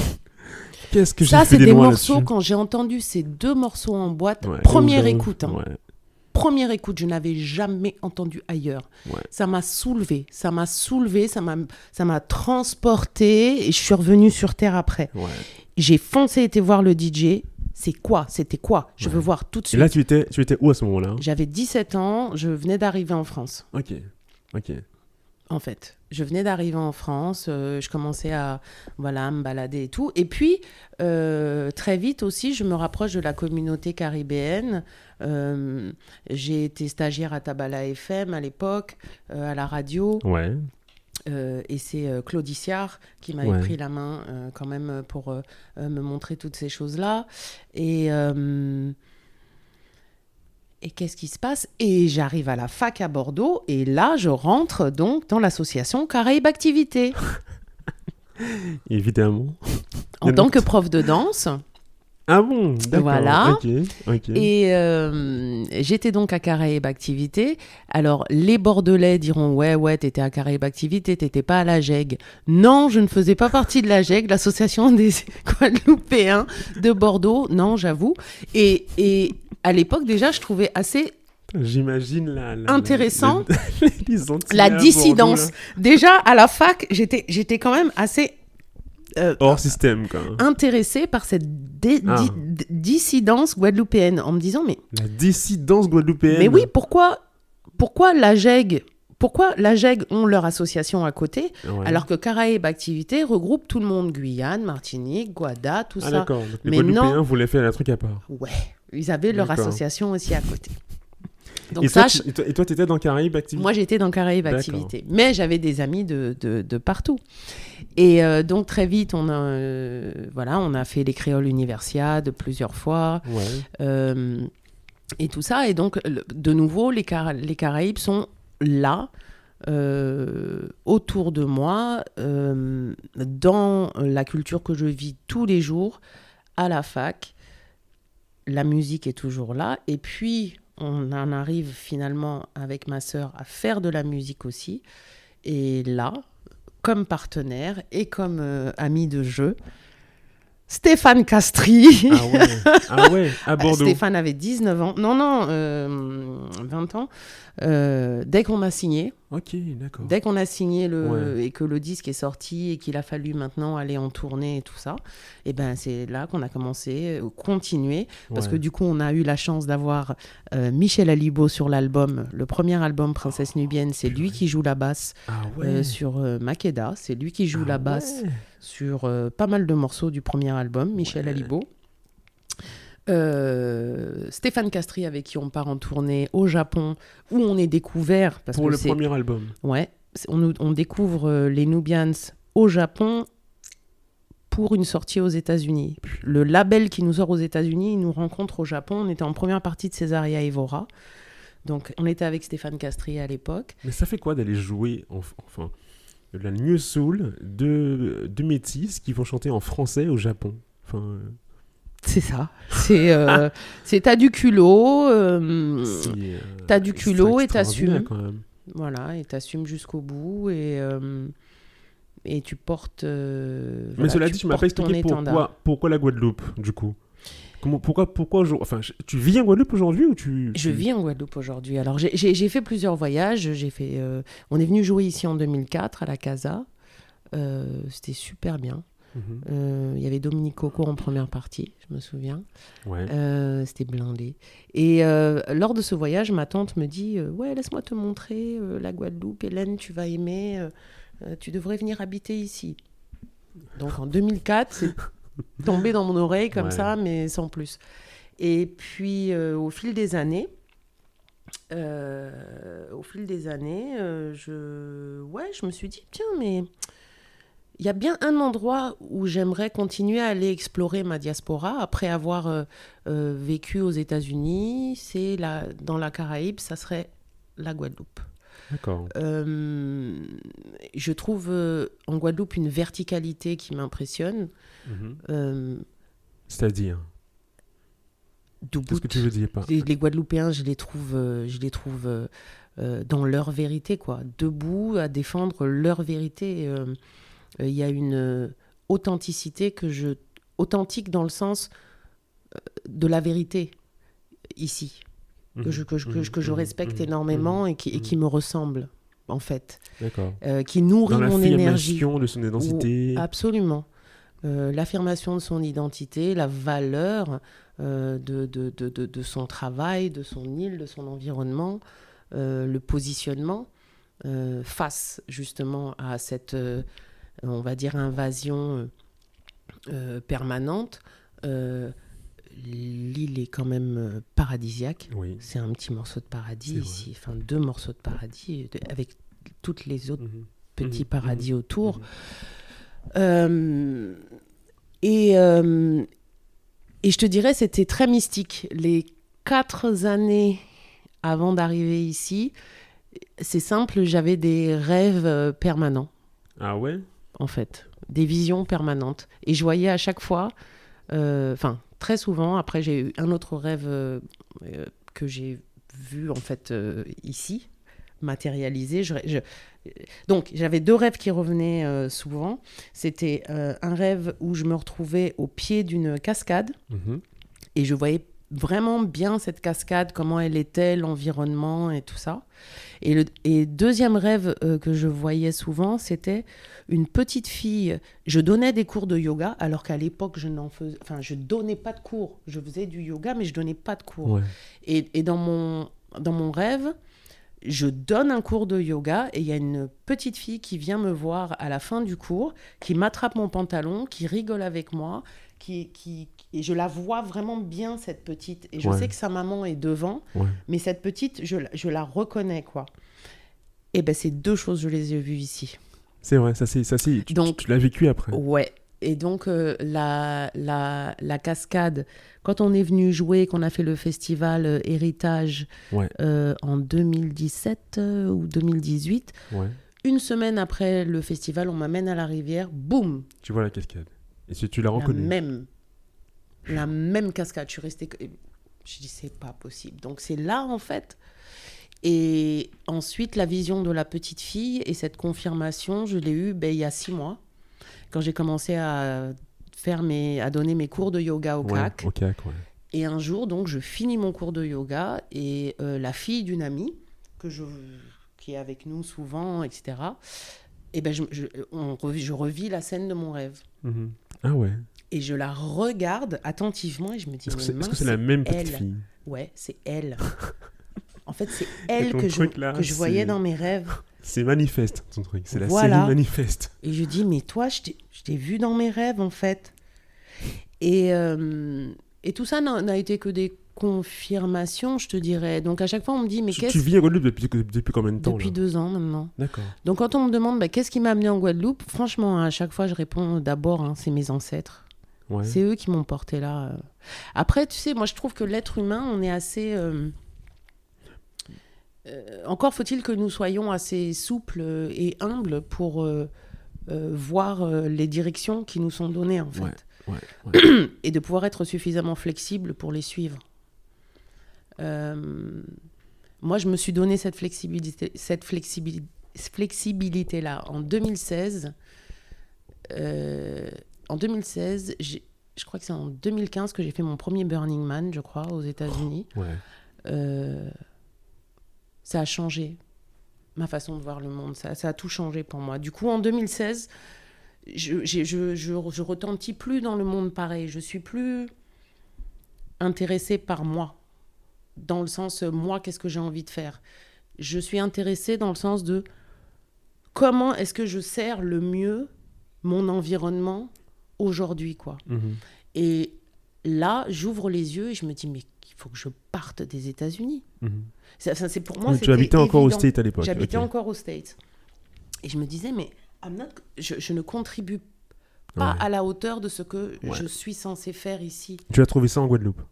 Qu'est-ce que j'ai Ça, c'est des morceaux, quand j'ai entendu ces deux morceaux en boîte, première écoute. Hein. Première écoute, je n'avais jamais entendu ailleurs. Ça m'a soulevé, ça m'a soulevé, ça m'a, ça m'a transporté et je suis revenue sur terre après. J'ai foncé été voir le DJ. C'est quoi? C'était quoi? Je veux voir tout de suite. Et là, tu étais, tu étais où à ce moment-là? J'avais 17 ans, je venais d'arriver en France. Ok, ok en fait. Je venais d'arriver en France, euh, je commençais à voilà, me balader et tout. Et puis, euh, très vite aussi, je me rapproche de la communauté caribéenne. Euh, j'ai été stagiaire à Tabala FM à l'époque, à la radio. Ouais. et c'est Claude qui m'avait pris la main quand même pour me montrer toutes ces choses-là. Et et qu'est-ce qui se passe? Et j'arrive à la fac à Bordeaux et là, je rentre donc dans l'association Caraïbes Activité. Évidemment. En tant que prof de danse. Ah bon, d'accord. Voilà. Et euh, j'étais donc à Caraïbes Activité. Alors, les Bordelais diront Ouais, ouais, t'étais à Caraïbes Activité, t'étais pas à la GEG. Non, je ne faisais pas partie de la GEG, l'association des Guadeloupéens de Bordeaux. Non, j'avoue. Et, et à l'époque, déjà, je trouvais assez J'imagine la, intéressant la, dissidence. Déjà à la fac, j'étais j'étais quand même assez euh, hors système quoi. Intéressé par cette ah. dissidence guadeloupéenne en me disant mais la dissidence guadeloupéenne. Mais oui, pourquoi pourquoi la GEG pourquoi la GEG ont leur association à côté, alors que Caraïbes Activité regroupe tout le monde, Guyane, Martinique, Guada, tout ah, ça. d'accord. Les Mais Guadeloupéens voulaient faire un truc à part. Ouais. Ils avaient leur association aussi à côté. Donc et, toi, et toi, tu étais dans Caraïbes Activité Moi, j'étais dans Caraïbes Activité. Mais j'avais des amis de, de, partout. Et euh, donc, très vite, on a, euh, voilà, on a fait les créoles universiades plusieurs fois. Euh, et tout ça. Et donc, de nouveau, les, les Caraïbes sont là. autour de moi, dans la culture que je vis tous les jours, à la fac, la musique est toujours là. Et puis, on en arrive finalement avec ma sœur à faire de la musique aussi. Et là, comme partenaire et comme euh, ami de jeu, Stéphane Castri. Ah ouais, ah ouais à Bordeaux. Stéphane avait 19 ans. Non, non, 20 euh, ans. Euh, dès qu'on a signé. Ok, d'accord. Dès qu'on a signé le, et que le disque est sorti et qu'il a fallu maintenant aller en tournée et tout ça, et eh ben c'est là qu'on a commencé, euh, continuer. Parce que du coup, on a eu la chance d'avoir Michel Alibo sur l'album. Le premier album, Princesse oh, Nubienne, c'est lui qui joue la basse ah sur Makeda. C'est lui qui joue ah la basse sur euh, pas mal de morceaux du premier album, Michel Alibo. Euh, Stéphane Castri avec qui on part en tournée au Japon où on est découvert parce pour le premier album. Ouais on, on découvre euh, les Nubians au Japon pour une sortie aux États-Unis. Le label qui nous sort aux États-Unis il nous rencontre au Japon. On était en première partie de Cesaria Evora. Donc on était avec Stéphane Castri à l'époque. Mais ça fait quoi d'aller jouer enfin la New Soul de, de métis qui vont chanter en français au Japon. Enfin, euh. C'est ça. C'est euh, c'est t'as du culot, euh, t'as du culot et t'assumes. Voilà, et t'assumes jusqu'au bout et et tu portes. Mais cela dit, tu m'as pas expliqué pourquoi, pourquoi la Guadeloupe, du coup pourquoi, pourquoi enfin, tu vis en Guadeloupe aujourd'hui ou tu, Je vis en Guadeloupe aujourd'hui. Alors, j'ai fait plusieurs voyages. J'ai fait, euh, on est venu jouer ici en 2004 à la Casa. Euh, c'était super bien. Mhm. Euh, il y avait Dominique Coco en première partie, je me souviens. Ouais. C'était blindé. Et lors de ce voyage, ma tante me dit Ouais, laisse-moi te montrer la Guadeloupe. Hélène, tu vas aimer. tu devrais venir habiter ici. Donc en 2004, c'est tombé dans mon oreille comme ça, mais sans plus. Et puis, euh, au fil des années, euh, au fil des années, euh, je, ouais, je me suis dit, tiens, mais il y a bien un endroit où j'aimerais continuer à aller explorer ma diaspora après avoir vécu aux États-Unis, c'est dans la Caraïbe, ça serait la Guadeloupe. D'accord. je trouve en Guadeloupe une verticalité qui m'impressionne. Mhm. C'est-à-dire Qu'est-ce que tu veux dire les, les, Guadeloupéens, je les trouve, je les trouve dans leur vérité, quoi. Debout à défendre leur vérité. Il y a une authenticité que je authentique dans le sens euh, de la vérité ici que je, que, je, que, je, mmh. respecte mmh. énormément et, qui, et qui me ressemble en fait. Euh, qui nourrit mon énergie. de son identité. Absolument. Euh, l'affirmation de son identité la valeur de, de, de, de, son travail de son île de son environnement le positionnement face justement à cette on va dire invasion euh, permanente, euh, l'île est quand même euh, paradisiaque. C'est un petit morceau de paradis ici, enfin deux morceaux de paradis avec toutes les autres petits paradis autour. et, et je te dirais, c'était très mystique. Les quatre années avant d'arriver ici, c'est simple, j'avais des rêves permanents. Ah ouais? En fait des visions permanentes. Et je voyais à chaque fois, euh, enfin très souvent, après j'ai eu un autre rêve euh, euh, que j'ai vu en fait ici, matérialisé. Je, Donc j'avais deux rêves qui revenaient souvent. C'était un rêve où je me retrouvais au pied d'une cascade mhm. et je voyais vraiment bien cette cascade, comment elle était, l'environnement et tout ça. Et le et deuxième rêve que je voyais souvent, c'était une petite fille. Je donnais des cours de yoga, alors qu'à l'époque, je n'en faisais, enfin, je donnais pas de cours. Je faisais du yoga, mais je donnais pas de cours. Et, et, dans mon dans mon rêve, je donne un cours de yoga et il y a une petite fille qui vient me voir à la fin du cours, qui m'attrape mon pantalon, qui rigole avec moi, qui, qui, et je la vois vraiment bien cette petite. Et je sais que sa maman est devant, mais cette petite, je, je la reconnais quoi. Et ben ces deux choses, je les ai vues ici. C'est vrai, ça c'est ça c'est tu, tu, l'as vécu après. Ouais. Et donc euh, la, la, la, cascade, quand on est venu jouer, qu'on a fait le festival euh, Héritage euh, en 2017 ou 2018, une semaine après le festival, on m'amène à la rivière, boum Tu vois la cascade. Et si tu l'as reconnue La même. La même cascade. Je suis restée... Je dis, c'est pas possible. Donc c'est là, en fait, et ensuite, la vision de la petite fille et cette confirmation, je l'ai eue ben, il y a six mois, quand j'ai commencé à, faire mes, à donner mes cours de yoga au CAC. Et un jour, donc, je finis mon cours de yoga et euh, la fille d'une amie, que je, qui est avec nous souvent, etc., et ben, je, je, on, je revis la scène de mon rêve. Mhm. Ah ouais et je la regarde attentivement et je me dis est-ce que c'est la même petite fille? Ouais c'est elle En fait, c'est elle que je, que je voyais dans mes rêves. C'est manifeste, ton truc. C'est la série manifeste. Et je dis, mais toi, je t'ai vu dans mes rêves, en fait. Et, euh, et tout ça n'a été que des confirmations, je te dirais. Donc à chaque fois, on me dit, mais qu'est-ce... Tu vis en Guadeloupe depuis, depuis combien de temps Depuis deux ans maintenant. D'accord. Donc quand on me demande, bah, qu'est-ce qui m'a amené en Guadeloupe Franchement, à chaque fois, je réponds d'abord, hein, c'est mes ancêtres. C'est eux qui m'ont porté là. Euh. Après, tu sais, moi, je trouve que l'être humain, on est assez... Euh, euh, encore faut-il que nous soyons assez souples et humbles pour euh, voir les directions qui nous sont données, en fait. et de pouvoir être suffisamment flexible pour les suivre. Moi, je me suis donné cette flexibilité, cette flexibilité, flexibilité là en 2016. en 2016, je crois que c'est en 2015 que j'ai fait mon premier Burning Man, je crois, aux États-Unis. ouais ça a changé ma façon de voir le monde. Ça, ça a tout changé pour moi. Du coup, en 2016, je, je, je, je, retentis plus dans le monde pareil. Je suis plus intéressée par moi, dans le sens, moi, qu'est-ce que j'ai envie de faire? Je suis intéressée dans le sens de comment est-ce que je sers le mieux mon environnement aujourd'hui, quoi. Mhm. Et là, j'ouvre les yeux et je me dis, mais il faut que je parte des États-Unis. Mhm. C'est pour moi. tu habitais encore au States à l'époque. J'habitais encore au States. Et je me disais, mais je, ne contribue pas à la hauteur de ce que je suis censé faire ici. Tu as trouvé ça en Guadeloupe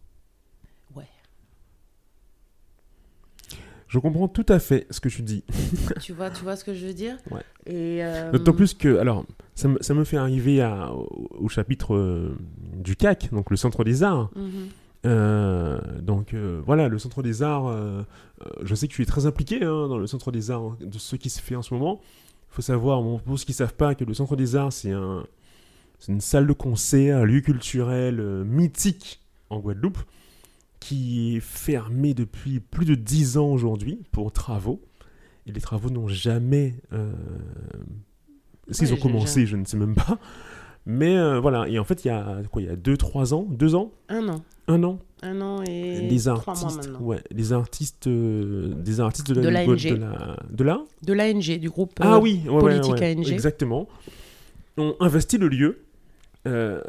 Ouais. Je comprends tout à fait ce que tu dis. tu vois, tu vois ce que je veux dire? Ouais. Et euh, D'autant plus que, alors, ça me, ça me fait arriver à, au, chapitre euh, du CAC, donc le Centre des Arts. Mhm. Euh, donc voilà, le Centre des Arts, je sais que tu es très impliqué hein, dans le Centre des Arts, de ce qui se fait en ce moment. Il faut savoir, pour ceux qui ne savent pas, que le Centre des Arts, c'est un, une salle de concert, un lieu culturel mythique en Guadeloupe qui est fermé depuis plus de 10 ans aujourd'hui pour travaux. Et les travaux n'ont jamais... Euh... S'ils ont commencé, je ne sais même pas. Mais euh, voilà, et en fait, il y a quoi Il y a 2-3 ans 2 ans? Un an. Un an Un an et des artistes, mois maintenant. Ouais, des artistes, euh, des artistes de la... De l'ANG. De la... De, la... de l'ANG, du groupe ah, oui, politique ANG. Exactement. On investit le lieu euh,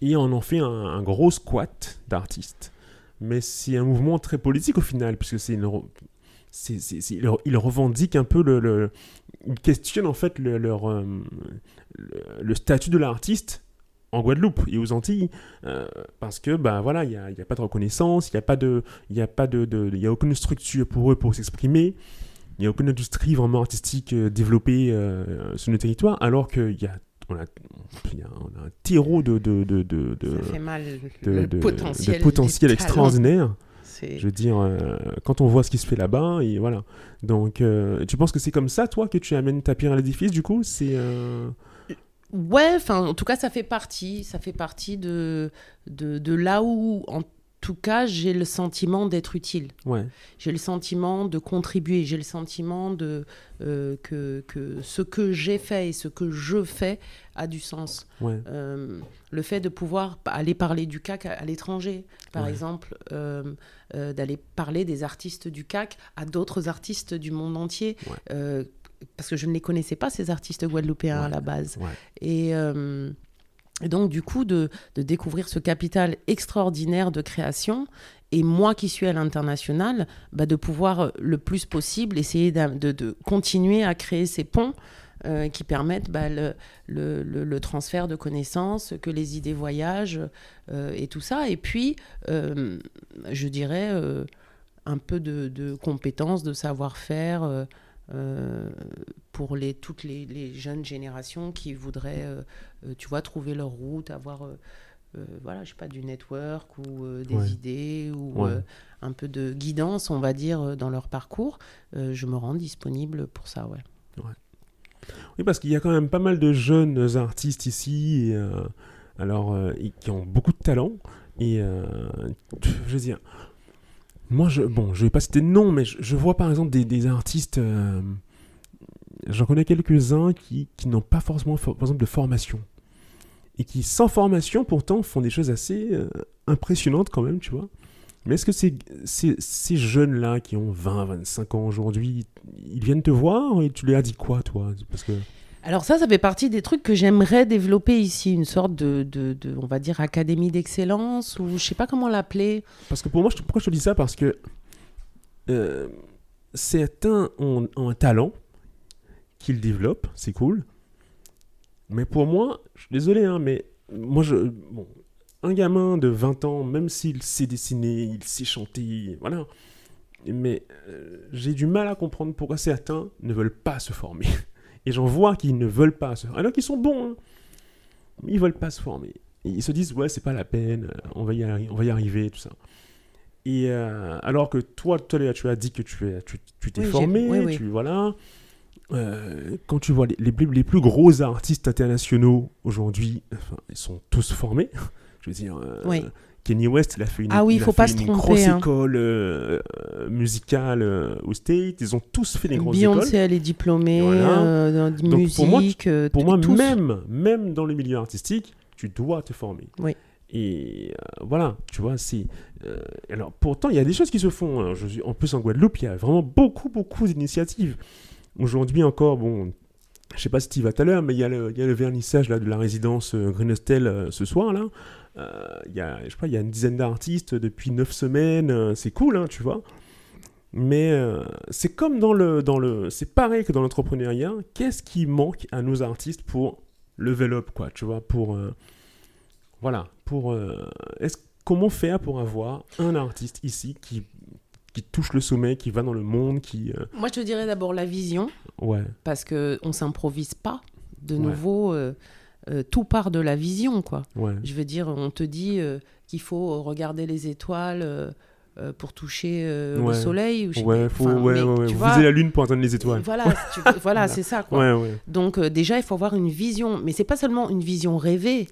et on en fait un, un gros squat d'artistes mais c'est un mouvement très politique au final, puisque c'est une. C'est, il revendique un peu le, le il questionne en fait le, leur, euh, le, statut de l'artiste en Guadeloupe et aux Antilles euh, parce que bah voilà il n'y a, pas de reconnaissance il n'y a a de, de a aucune structure pour eux pour s'exprimer il n'y a aucune industrie vraiment artistique euh, développée sur le territoire alors qu'il y a on a, un terreau de, de, de, de, de potentiel, potentiel extraordinaire. Je veux dire, euh, quand on voit ce qui se fait là-bas, et voilà. Donc, euh, tu penses que c'est comme ça, toi, que tu amènes ta pierre à l'édifice, du coup? C'est. Euh, ouais, enfin, en tout cas, ça fait partie, ça fait partie de, de, de là où, en tout cas, j'ai le sentiment d'être utile. Ouais. J'ai le sentiment de contribuer. J'ai le sentiment de, euh, que, que, ce que j'ai fait et ce que je fais a du sens. Ouais. Euh, le fait de pouvoir aller parler du CAC à, l'étranger, par exemple, euh, d'aller parler des artistes du CAC à d'autres artistes du monde entier. parce que je ne les connaissais pas, ces artistes guadeloupéens à la base. Et et donc, du coup, de, découvrir ce capital extraordinaire de création, et moi qui suis à l'international, bah, de pouvoir euh, le plus possible essayer de, continuer à créer ces ponts euh, qui permettent bah, le, transfert de connaissances, que les idées voyagent euh, et tout ça. Et puis, je dirais, un peu de, de compétences, de savoir-faire euh, pour les, toutes les, jeunes générations qui voudraient, euh, euh, tu vois, trouver leur route, avoir, voilà, je sais pas, du network ou des idées ou un peu de guidance, on va dire, dans leur parcours. je me rends disponible pour ça, ouais. Oui, parce qu'il y a quand même pas mal de jeunes artistes ici, et, alors, qui ont beaucoup de talent. Et je veux dire, moi, je, bon, je vais pas citer de nom, mais je, vois par exemple des, artistes. Euh, j'en connais quelques-uns qui, qui n'ont pas forcément, par exemple, de formation. Et qui, sans formation, pourtant, font des choses assez euh, impressionnantes quand même, tu vois. Mais est-ce que ces, ces, jeunes-là qui ont 20, 25 ans aujourd'hui, ils viennent te voir et tu leur as dit quoi, toi? Parce que. Alors ça, ça fait partie des trucs que j'aimerais développer ici, une sorte de, de, on va dire, académie d'excellence, ou je sais pas comment l'appeler. Parce que pour moi, je, pourquoi je te dis ça? Parce que euh, certains ont, un talent qu'ils développent, c'est cool. Mais pour moi, je suis désolé, hein, mais moi, je, bon, un gamin de 20 ans, même s'il sait dessiner, il sait chanter, voilà. Mais euh, j'ai du mal à comprendre pourquoi certains ne veulent pas se former. Et j'en vois qui ne veulent pas se Alors qu'ils sont bons, hein. mais ils veulent pas se former. ils se disent, ouais, c'est pas la peine, euh, on va y, arriver, on va y arriver, tout ça. Et euh, alors que toi, toi, tu as dit que tu t'es tu, tu formé, tu voilà. Euh, quand tu vois les, les, les, plus gros artistes internationaux aujourd'hui, enfin, ils sont tous formés. Je veux dire, Kenny West, il a fait une, ah oui, faut pas grosse hein. école euh, musicale euh, au State. Ils ont tous fait des grosses écoles. Beyoncé, elle est diplômée euh, dans musique. Pour moi, pour moi même, même dans le milieu artistique, tu dois te former. Oui. Et voilà, tu vois, c'est. alors, pourtant, il y a des choses qui se font. Hein. Je en plus, en Guadeloupe, il y a vraiment beaucoup, beaucoup d'initiatives. Aujourd'hui encore, bon, je sais pas si tu y vas tout à l'heure, mais il y, a le, il y a le vernissage là, de la résidence Green Hostel ce soir, là. Euh, il y a, je sais il y a une dizaine d'artistes depuis 9 semaines. Euh, c'est cool, hein, tu vois. Mais euh, c'est comme dans le, dans le, c'est pareil que dans l'entrepreneuriat. Qu'est-ce qui manque à nos artistes pour level up, quoi, tu vois, pour, voilà, pour, est-ce, comment faire pour avoir un artiste ici qui, qui touche le sommet, qui va dans le monde, qui. Moi, je te dirais d'abord la vision. Ouais. Parce que on s'improvise pas. De nouveau, tout part de la vision, quoi. Ouais. Je veux dire, on te dit qu'il faut regarder les étoiles euh, pour toucher euh, le soleil. Ou ouais, faut ouais, la lune pour atteindre les étoiles. Voilà, voilà c'est ça. Quoi. Donc euh, déjà, il faut avoir une vision, mais c'est pas seulement une vision rêvée,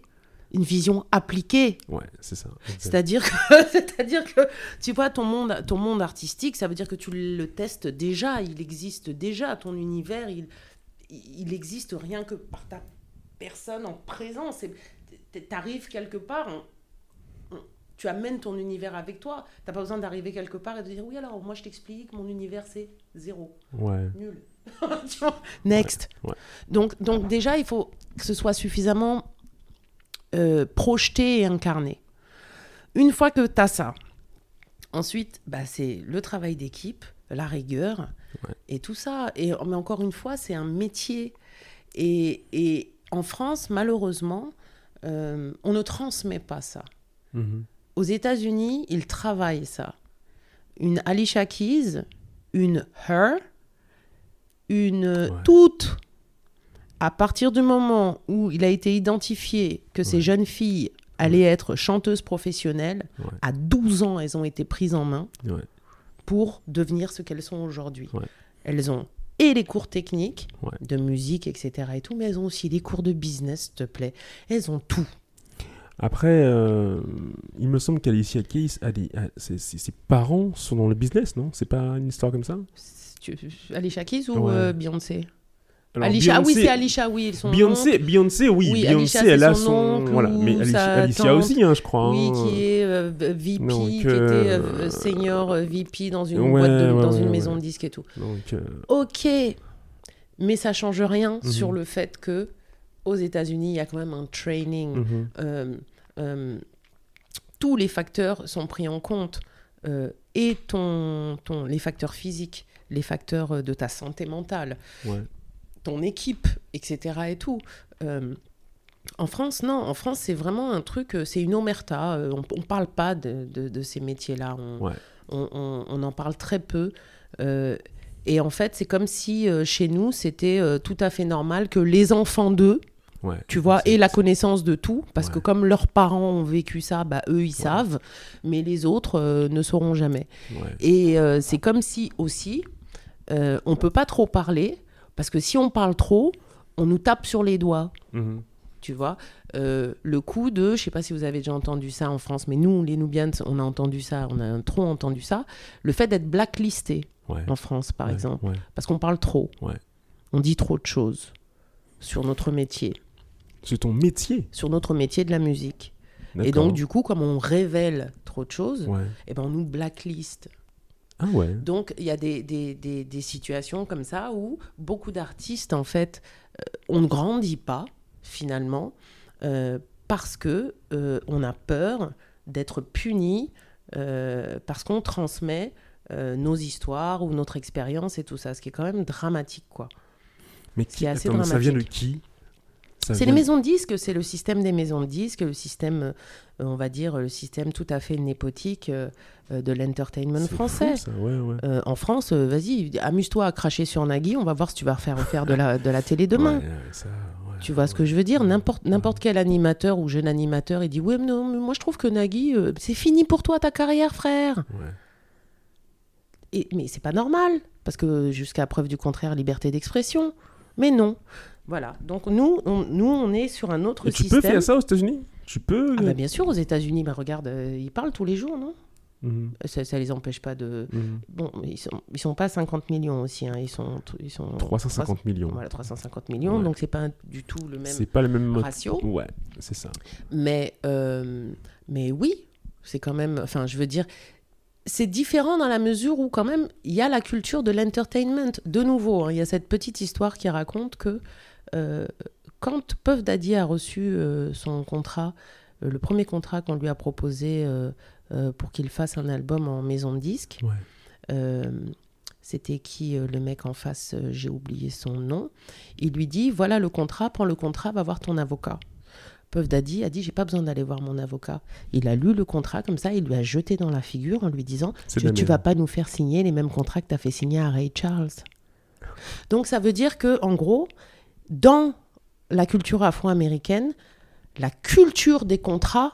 une vision appliquée. Ouais, c'est ça. C'est-à-dire que, c'est-à-dire que, tu vois, ton monde, ton monde artistique, ça veut dire que tu le testes déjà, il existe déjà, ton univers, il, il existe rien que par ta personne en présence. T'arrives quelque part, tu amènes ton univers avec toi. Tu n'as pas besoin d'arriver quelque part et de dire oui, alors moi je t'explique, mon univers c'est zéro. Ouais. Nul. Next. Donc, donc déjà, il faut que ce soit suffisamment euh, projeté et incarné. Une fois que tu as ça, ensuite, bah, c'est le travail d'équipe, la rigueur et tout ça. Et, mais encore une fois, c'est un métier. Et, et, en France, malheureusement, euh, on ne transmet pas ça. Mm-hmm aux États-Unis, ils travaillent ça. Une Alicia Keys, une Her, une toute. À partir du moment où il a été identifié que ces jeunes filles allaient être chanteuses professionnelles, à 12 ans, elles ont été prises en main pour devenir ce qu'elles sont aujourd'hui. Elles ont et les cours techniques de musique, etc. et tout, mais elles ont aussi les cours de business, s'il te plaît. Elles ont tout. Après, euh, il me semble qu'Alicia Keys, ses, parents sont dans le business, non? C'est pas une histoire comme ça? Alicia Keys ou euh, Beyoncé? Alicia, ah oui, c'est Alicia, oui. Son Beyoncé, Beyoncé, oui. Beyoncé, elle a son. voilà, mais Alicia, aussi, hein, je crois. Oui, hein. qui est euh, VP, qui était senior VP dans une, boîte dans une maison de disques et tout. Donc, Ok, mais ça change rien mhm. sur le fait que aux États-Unis, il y a quand même un training. Mhm. Euh, euh, tous les facteurs sont pris en compte. Euh, et ton, ton, les facteurs physiques, les facteurs de ta santé mentale, ton équipe, etc. Et tout. en France, non. En France, c'est vraiment un truc, c'est une omerta. on ne parle pas de, de, ces métiers-là. On, on, on, en parle très peu. et en fait, c'est comme si chez nous, c'était tout à fait normal que les enfants d'eux tu vois, et la connaissance de tout, parce que comme leurs parents ont vécu ça, bah, eux, ils savent, mais les autres euh, ne sauront jamais. Et euh, c'est comme si aussi, euh, on peut pas trop parler, parce que si on parle trop, on nous tape sur les doigts. Mm-hmm. Tu vois, le coup de, je sais pas si vous avez déjà entendu ça en France, mais nous, les Nubians, on a entendu ça, on a trop entendu ça, le fait d'être blacklisté en France, par exemple, parce qu'on parle trop, on dit trop de choses sur notre métier. Sur ton métier? Sur notre métier de la musique. Et donc, du coup, comme on révèle trop de choses, et eh ben, on nous blacklist. Ah ouais. Donc, il y a des, des, des, des, situations comme ça où beaucoup d'artistes, en fait, euh, on ne grandit pas, finalement, euh, parce que euh, on a peur d'être puni parce qu'on transmet nos histoires ou notre expérience et tout ça, ce qui est quand même dramatique, quoi. Mais qui, assez dramatique. ça vient de qui? C'est les maisons de disques, c'est le système des maisons de disques, le système, euh, on va dire, le système tout à fait népotique euh, euh, de l'entertainment français. en France, vas-y, amuse-toi à cracher sur Nagui, on va voir si tu vas faire, faire de, la, de la télé demain. tu vois ce que je veux dire? N'importe n'importe quel animateur ou jeune animateur, il dit Ouais, mais non, mais moi je trouve que Nagui, c'est fini pour toi ta carrière, frère. Et, mais c'est pas normal, parce que jusqu'à preuve du contraire, liberté d'expression. Mais non. Voilà. Donc nous, on, nous, on est sur un autre système. Tu peux faire ça aux États-Unis? Tu peux ah bah Bien sûr, aux États-Unis, bah regarde, euh, ils parlent tous les jours, non? Mhm. Ça, ça les empêche pas de. Mhm. Bon, ils sont, ils sont pas 50 millions aussi, hein. ils sont, ils sont 350 millions. Voilà, 350 millions, donc c'est pas du tout le même. C'est pas le même ratio. Ouais, c'est ça. Mais, euh, mais oui, c'est quand même. Enfin, je veux dire, c'est différent dans la mesure où quand même il y a la culture de l'entertainment. De nouveau, hein, il y a cette petite histoire qui raconte que euh, quand Puff Daddy a reçu euh, son contrat, euh, le premier contrat qu'on lui a proposé pour qu'il fasse un album en maison de disque, c'était qui le mec en face, j'ai oublié son nom, il lui dit, voilà le contrat, prends le contrat, va voir ton avocat. Puff Daddy a dit j'ai pas besoin d'aller voir mon avocat. Il a lu le contrat comme ça, il lui a jeté dans la figure en lui disant tu, tu vas pas nous faire signer les mêmes contrats que tu as fait signer à Ray Charles. Donc ça veut dire que en gros, dans la culture afro-américaine, la culture des contrats,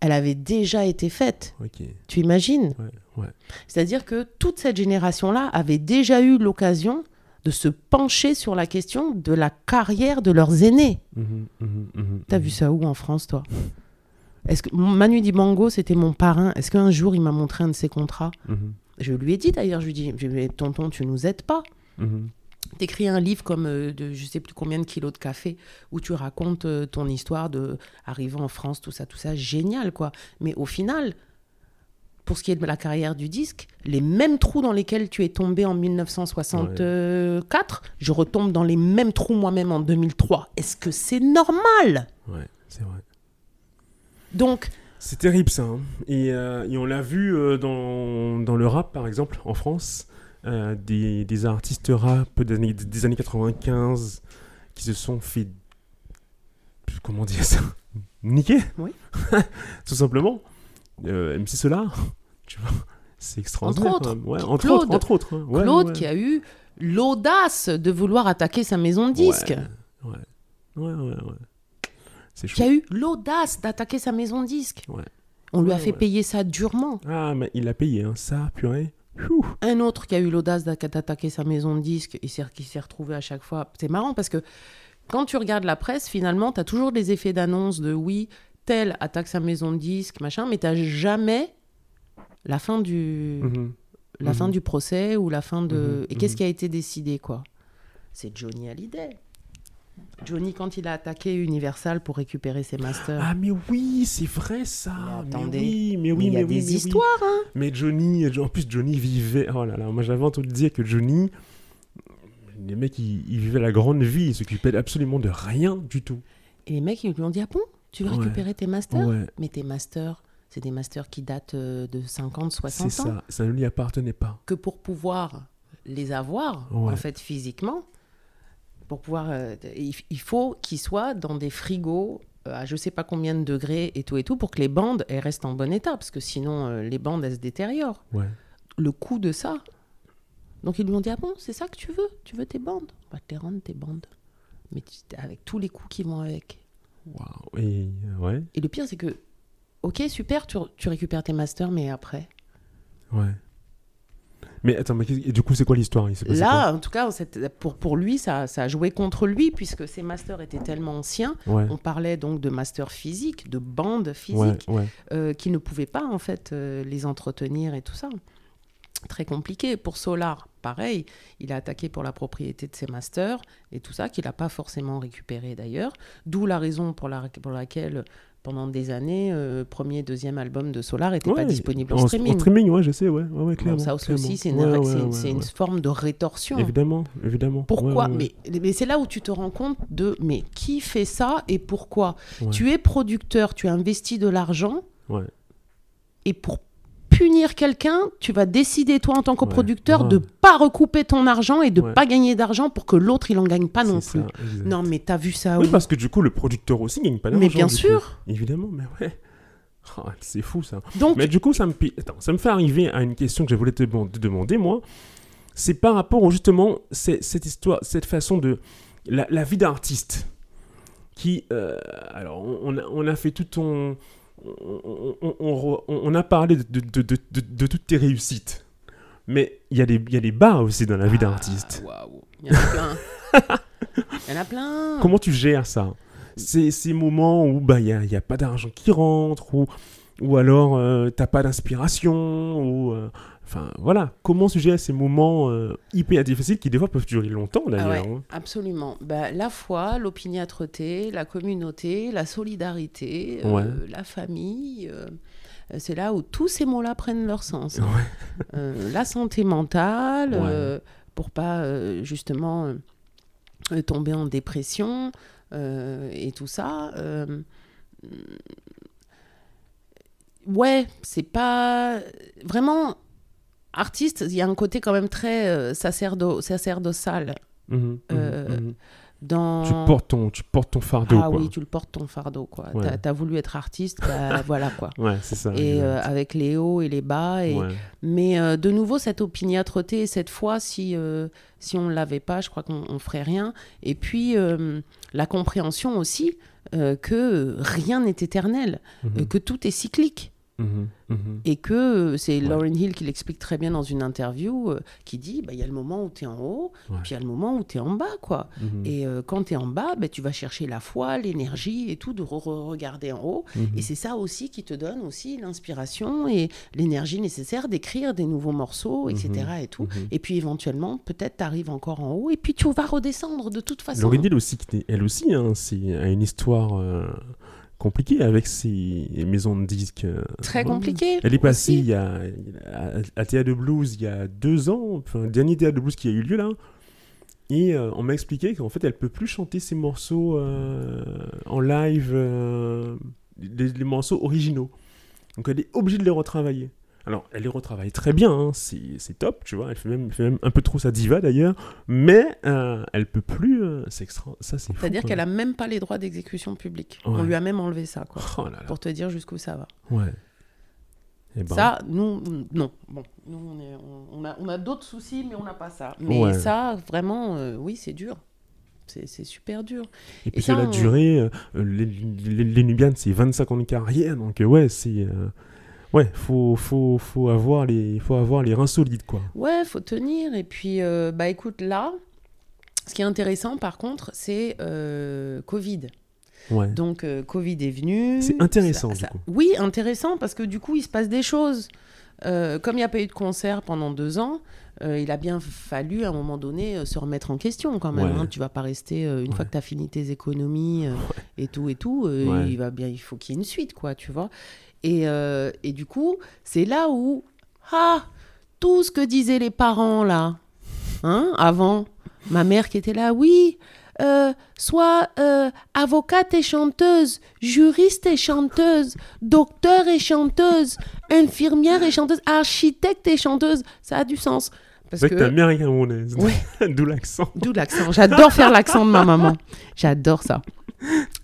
elle avait déjà été faite. Tu imagines? C'est-à-dire que toute cette génération-là avait déjà eu l'occasion de se pencher sur la question de la carrière de leurs aînés. Mhm, mhm, mhm, T'as vu ça où en France, toi? Est-ce que Manu Dibango, c'était mon parrain. Est-ce qu'un jour il m'a montré un de ses contrats? Je lui ai dit d'ailleurs, je lui ai dit, tonton, tu nous aides pas T'écris un livre comme euh, de je sais plus combien de kilos de café où tu racontes euh, ton histoire de arrivant en France, tout ça, tout ça, génial quoi. Mais au final, pour ce qui est de la carrière du disque, les mêmes trous dans lesquels tu es tombé en 1964, je retombe dans les mêmes trous moi-même en 2003. Est-ce que c'est normal? Ouais, c'est vrai. Donc. C'est terrible ça. Hein. Euh, et, on l'a vu dans, dans, le rap par exemple en France. Euh, des, des, artistes rap des années, des années 95 qui se sont fait. Comment dire ça Niquer Oui. Tout simplement. Euh, MC Solar, tu vois, c'est extraordinaire. Entre autres. Ouais, entre, Claude, autres, entre autres. Hein. Claude qui a eu l'audace de vouloir attaquer sa maison de disques. Ouais, ouais, ouais. ouais, C'est Qui a eu l'audace d'attaquer sa maison de disques. Ouais. On lui a fait payer ça durement. Ah, mais il a payé, hein. ça, purée. Un autre qui a eu l'audace d'attaquer sa maison de disques et qui s'est retrouvé à chaque fois. C'est marrant parce que quand tu regardes la presse, finalement, tu as toujours des effets d'annonce de oui, tel attaque sa maison de disques, machin, mais tu jamais la fin du. Mhm. La fin mhm. du procès ou la fin de. Mhm. Et qu'est-ce qui a été décidé, quoi? C'est Johnny Hallyday. Johnny, quand il a attaqué Universal pour récupérer ses masters. Ah, mais oui, c'est vrai ça. Mais attendez. Mais oui, mais oui, il y a des histoires, hein. Mais Johnny, en plus, Johnny vivait. Oh là là, moi j'avais entendu dire que Johnny. Les mecs, ils, vivaient la grande vie, ils s'occupaient absolument de rien du tout. Et les mecs, ils lui ont dit Ah bon Tu veux récupérer tes masters Mais tes masters, c'est des masters qui datent euh, de 50, 60 ans. C'est ça, ça ne lui appartenait pas. Que pour pouvoir les avoir, en fait, physiquement, pour pouvoir. Euh, il faut qu'ils soient dans des frigos euh, à je sais pas combien de degrés et tout et tout pour que les bandes elles restent en bon état parce que sinon euh, les bandes elles se détériorent. Le coût de ça. Donc ils lui ont dit ah bon c'est ça que tu veux? Tu veux tes bandes on va te les rendre tes bandes mais avec tous les coûts qui vont avec. Waouh et ouais. Et le pire c'est que ok super tu, tu récupères tes masters mais après. Ouais. Mais attends, mais du coup, c'est quoi l'histoire? Là, en tout cas, pour, pour lui, ça, ça, a joué contre lui, puisque ses masters étaient tellement anciens. On parlait donc de masters physiques, de bandes physiques, euh, qui ne pouvaient pas, en fait, euh, les entretenir et tout ça. Très compliqué. Pour Solar, pareil, il a attaqué pour la propriété de ses masters et tout ça, qu'il n'a pas forcément récupéré d'ailleurs. D'où la raison pour, la, pour laquelle pendant des années, euh, premier, deuxième album de Solar n'était pas disponible en, streaming. En streaming, ouais, je sais, ouais, ouais, clairement. ça aussi, c'est une, une forme de rétorsion. Évidemment, évidemment. Pourquoi Mais, mais c'est là où tu te rends compte de, mais qui fait ça et pourquoi? Tu es producteur, tu as investi de l'argent, et pour punir quelqu'un, tu vas décider, toi, en tant que producteur, de pas recouper ton argent et de pas gagner d'argent pour que l'autre, il en gagne pas non plus. non, mais t'as vu ça Oui, parce que du coup, le producteur aussi gagne pas d'argent. Mais bien sûr. Évidemment, mais ouais. Oh, c'est fou ça. Donc, mais du coup, ça me, ça me fait arriver à une question que je voulais te, demander, moi. C'est par rapport justement cette histoire, cette façon de la, vie d'artiste qui, euh, alors, on, on, a fait tout ton, on, a parlé de, toutes tes réussites. Mais il y, a des, bas aussi dans la vie d'artiste. Ah, il y en a plein. Il y en a plein. Comment tu gères ça? C'est ces moments où bah, il n'y a, pas d'argent qui rentre, ou, ou alors euh, tu n'as pas d'inspiration, ou euh, Enfin, voilà, comment sujet ces moments euh, hyper difficiles qui, des fois, peuvent durer longtemps, ah d'ailleurs. Hein. absolument. Bah, la foi, l'opiniâtreté, la communauté, la solidarité, euh, la famille. Euh, c'est là où tous ces mots-là prennent leur sens. la santé mentale, pour pas, justement, tomber en dépression et tout ça ouais, c'est pas vraiment artiste, il y a un côté quand même très euh, sacerdo, sacerdotal. Mhm, mhm, euh, Mhm. Dans... Tu, portes ton, tu portes ton fardeau. Ah oui, tu le portes ton fardeau. quoi. Tu as, voulu être artiste, bah, voilà quoi. Ouais, c'est ça. Et euh, avec les hauts et les bas. Et... Mais de nouveau, cette opiniâtreté, cette fois, si, si on ne l'avait pas, je crois qu'on ne ferait rien. Et puis, la compréhension aussi que rien n'est éternel, que tout est cyclique. Mhm, mhm. Et que euh, c'est Lauren Hill qui l'explique très bien dans une interview, euh, qui dit bah, il y a le moment où tu es en haut, puis il y a le moment où tu es en bas. quoi. Mhm. Et euh, quand tu es en bas, bah, tu vas chercher la foi, l'énergie et tout, de regarder en haut. Et c'est ça aussi qui te donne aussi l'inspiration et l'énergie nécessaire d'écrire des nouveaux morceaux, etc. Et, tout. et puis éventuellement, peut-être tu arrives encore en haut, et puis tu vas redescendre de toute façon. Lauren Hill aussi, elle aussi, hein, c'est une histoire compliqué avec ces maisons de disques. Euh, Très compliqué. Elle est passée il y a, à, Théâtre de Blues il y a deux ans, enfin, le dernier Théâtre de Blues qui a eu lieu là. Et euh, on m'a expliqué qu'en fait, elle peut plus chanter ses morceaux euh, en live, les, morceaux originaux. Donc elle est obligée de les retravailler. Alors, elle les retravaille très bien, hein, c'est top, tu vois. Elle fait, même, fait, même, un peu trop sa diva d'ailleurs, mais euh, elle peut plus. Euh, c'est extra. Ça, c'est C'est-à-dire qu'elle a même pas les droits d'exécution publique. On lui a même enlevé ça, quoi. Oh pour te dire jusqu'où ça va. Ouais. Et eh ben. Ça, nous, non. Bon, nous, on, est, on, a, on a d'autres soucis, mais on n'a pas ça. Mais ça, vraiment, euh, oui, c'est dur. C'est super dur. Et puis, la durée. Euh, les, les, les, Nubians, c'est 25 ans de carrière, donc ouais, c'est. Ouais, faut, faut, faut, avoir les, faut avoir les reins solides, quoi. Ouais, faut tenir. Et puis, euh, bah écoute, là, ce qui est intéressant, par contre, c'est euh, Covid. Ouais. Donc, euh, Covid est venu. C'est intéressant, du coup. Oui, intéressant, parce que du coup, il se passe des choses. comme il n'y a pas eu de concert pendant deux ans, il a bien fallu à un moment donné se remettre en question quand même. Hein. Tu vas pas rester une fois que tu as fini tes économies et tout et tout. il va bien, il faut qu'il y ait une suite, quoi, tu vois. Et, euh, et du coup, c'est là où, ah, tout ce que disaient les parents là, hein, avant, ma mère qui était là, oui, euh, soit euh, avocate et chanteuse, juriste et chanteuse, docteur et chanteuse, infirmière et chanteuse, architecte et chanteuse, ça a du sens. Parce que, ta mère est camerounaise. D'où l'accent. D'où l'accent. J'adore faire l'accent de ma maman. J'adore ça.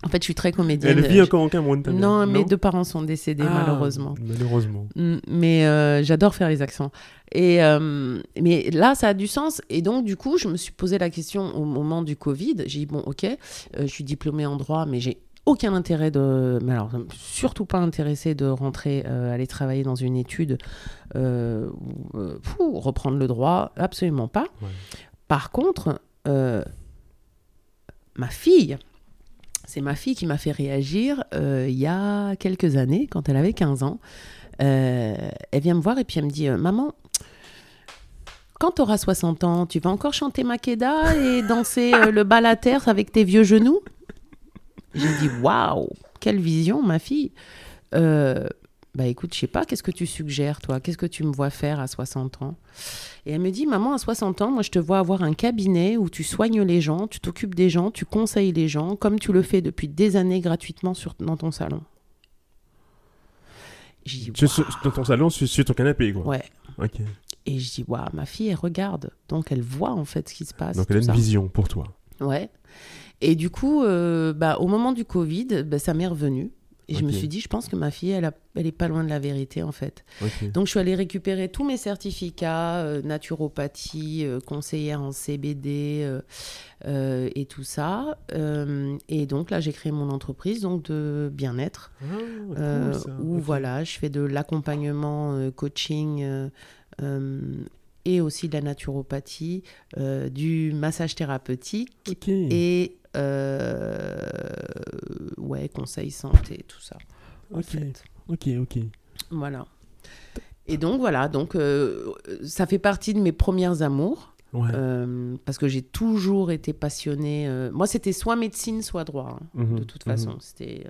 En fait, je suis très comédienne. Elle vit encore en Cameroun, Non, mes deux parents sont décédés, ah, malheureusement. Malheureusement. Mm, mais euh, j'adore faire les accents. Et, euh, mais là, ça a du sens. Et donc, du coup, je me suis posé la question au moment du Covid. J'ai dit, bon, ok, euh, je suis diplômée en droit, mais j'ai aucun intérêt de, mais alors surtout pas intéressé de rentrer, aller travailler dans une étude, pour reprendre le droit, absolument pas. Par contre, ma fille, c'est ma fille qui m'a fait réagir euh, il y a quelques années, quand elle avait 15 ans. Euh, elle vient me voir et puis elle me dit euh, Maman, quand tu auras 60 ans, tu vas encore chanter Makeda et danser le bal à terre avec tes vieux genoux? J'ai dit Waouh, quelle vision, ma fille bah écoute, je sais pas, qu'est-ce que tu suggères, toi? Qu'est-ce que tu me vois faire à 60 ans? Et elle me dit, maman, à 60 ans, moi, je te vois avoir un cabinet où tu soignes les gens, tu t'occupes des gens, tu conseilles les gens, comme tu le fais depuis des années gratuitement sur, dans ton salon. Dis, dans ton salon, sur, ton canapé, quoi. Ouais. Ok. Et je dis, waouh, ma fille, elle regarde. Donc, elle voit, en fait, ce qui se passe. Donc, elle a une vision pour toi. Ouais. Et du coup, euh, bah, au moment du Covid, bah, ça m'est revenu. Et je me suis dit, je pense que ma fille, elle, a, elle est pas loin de la vérité, en fait. Donc, je suis allée récupérer tous mes certificats, euh, naturopathie, euh, conseillère en CBD euh, et tout ça. et donc, là, j'ai créé mon entreprise donc de bien-être, ah, où, voilà, je fais de l'accompagnement, coaching et aussi de la naturopathie, du massage thérapeutique et euh, ouais, conseil santé, tout ça. Ok, ok, ok. Voilà. Et donc voilà, donc euh, ça fait partie de mes premières amours. Euh, parce que j'ai toujours été passionnée. moi, c'était soit médecine, soit droit. Hein, mhm, de toute façon, mhm. c'était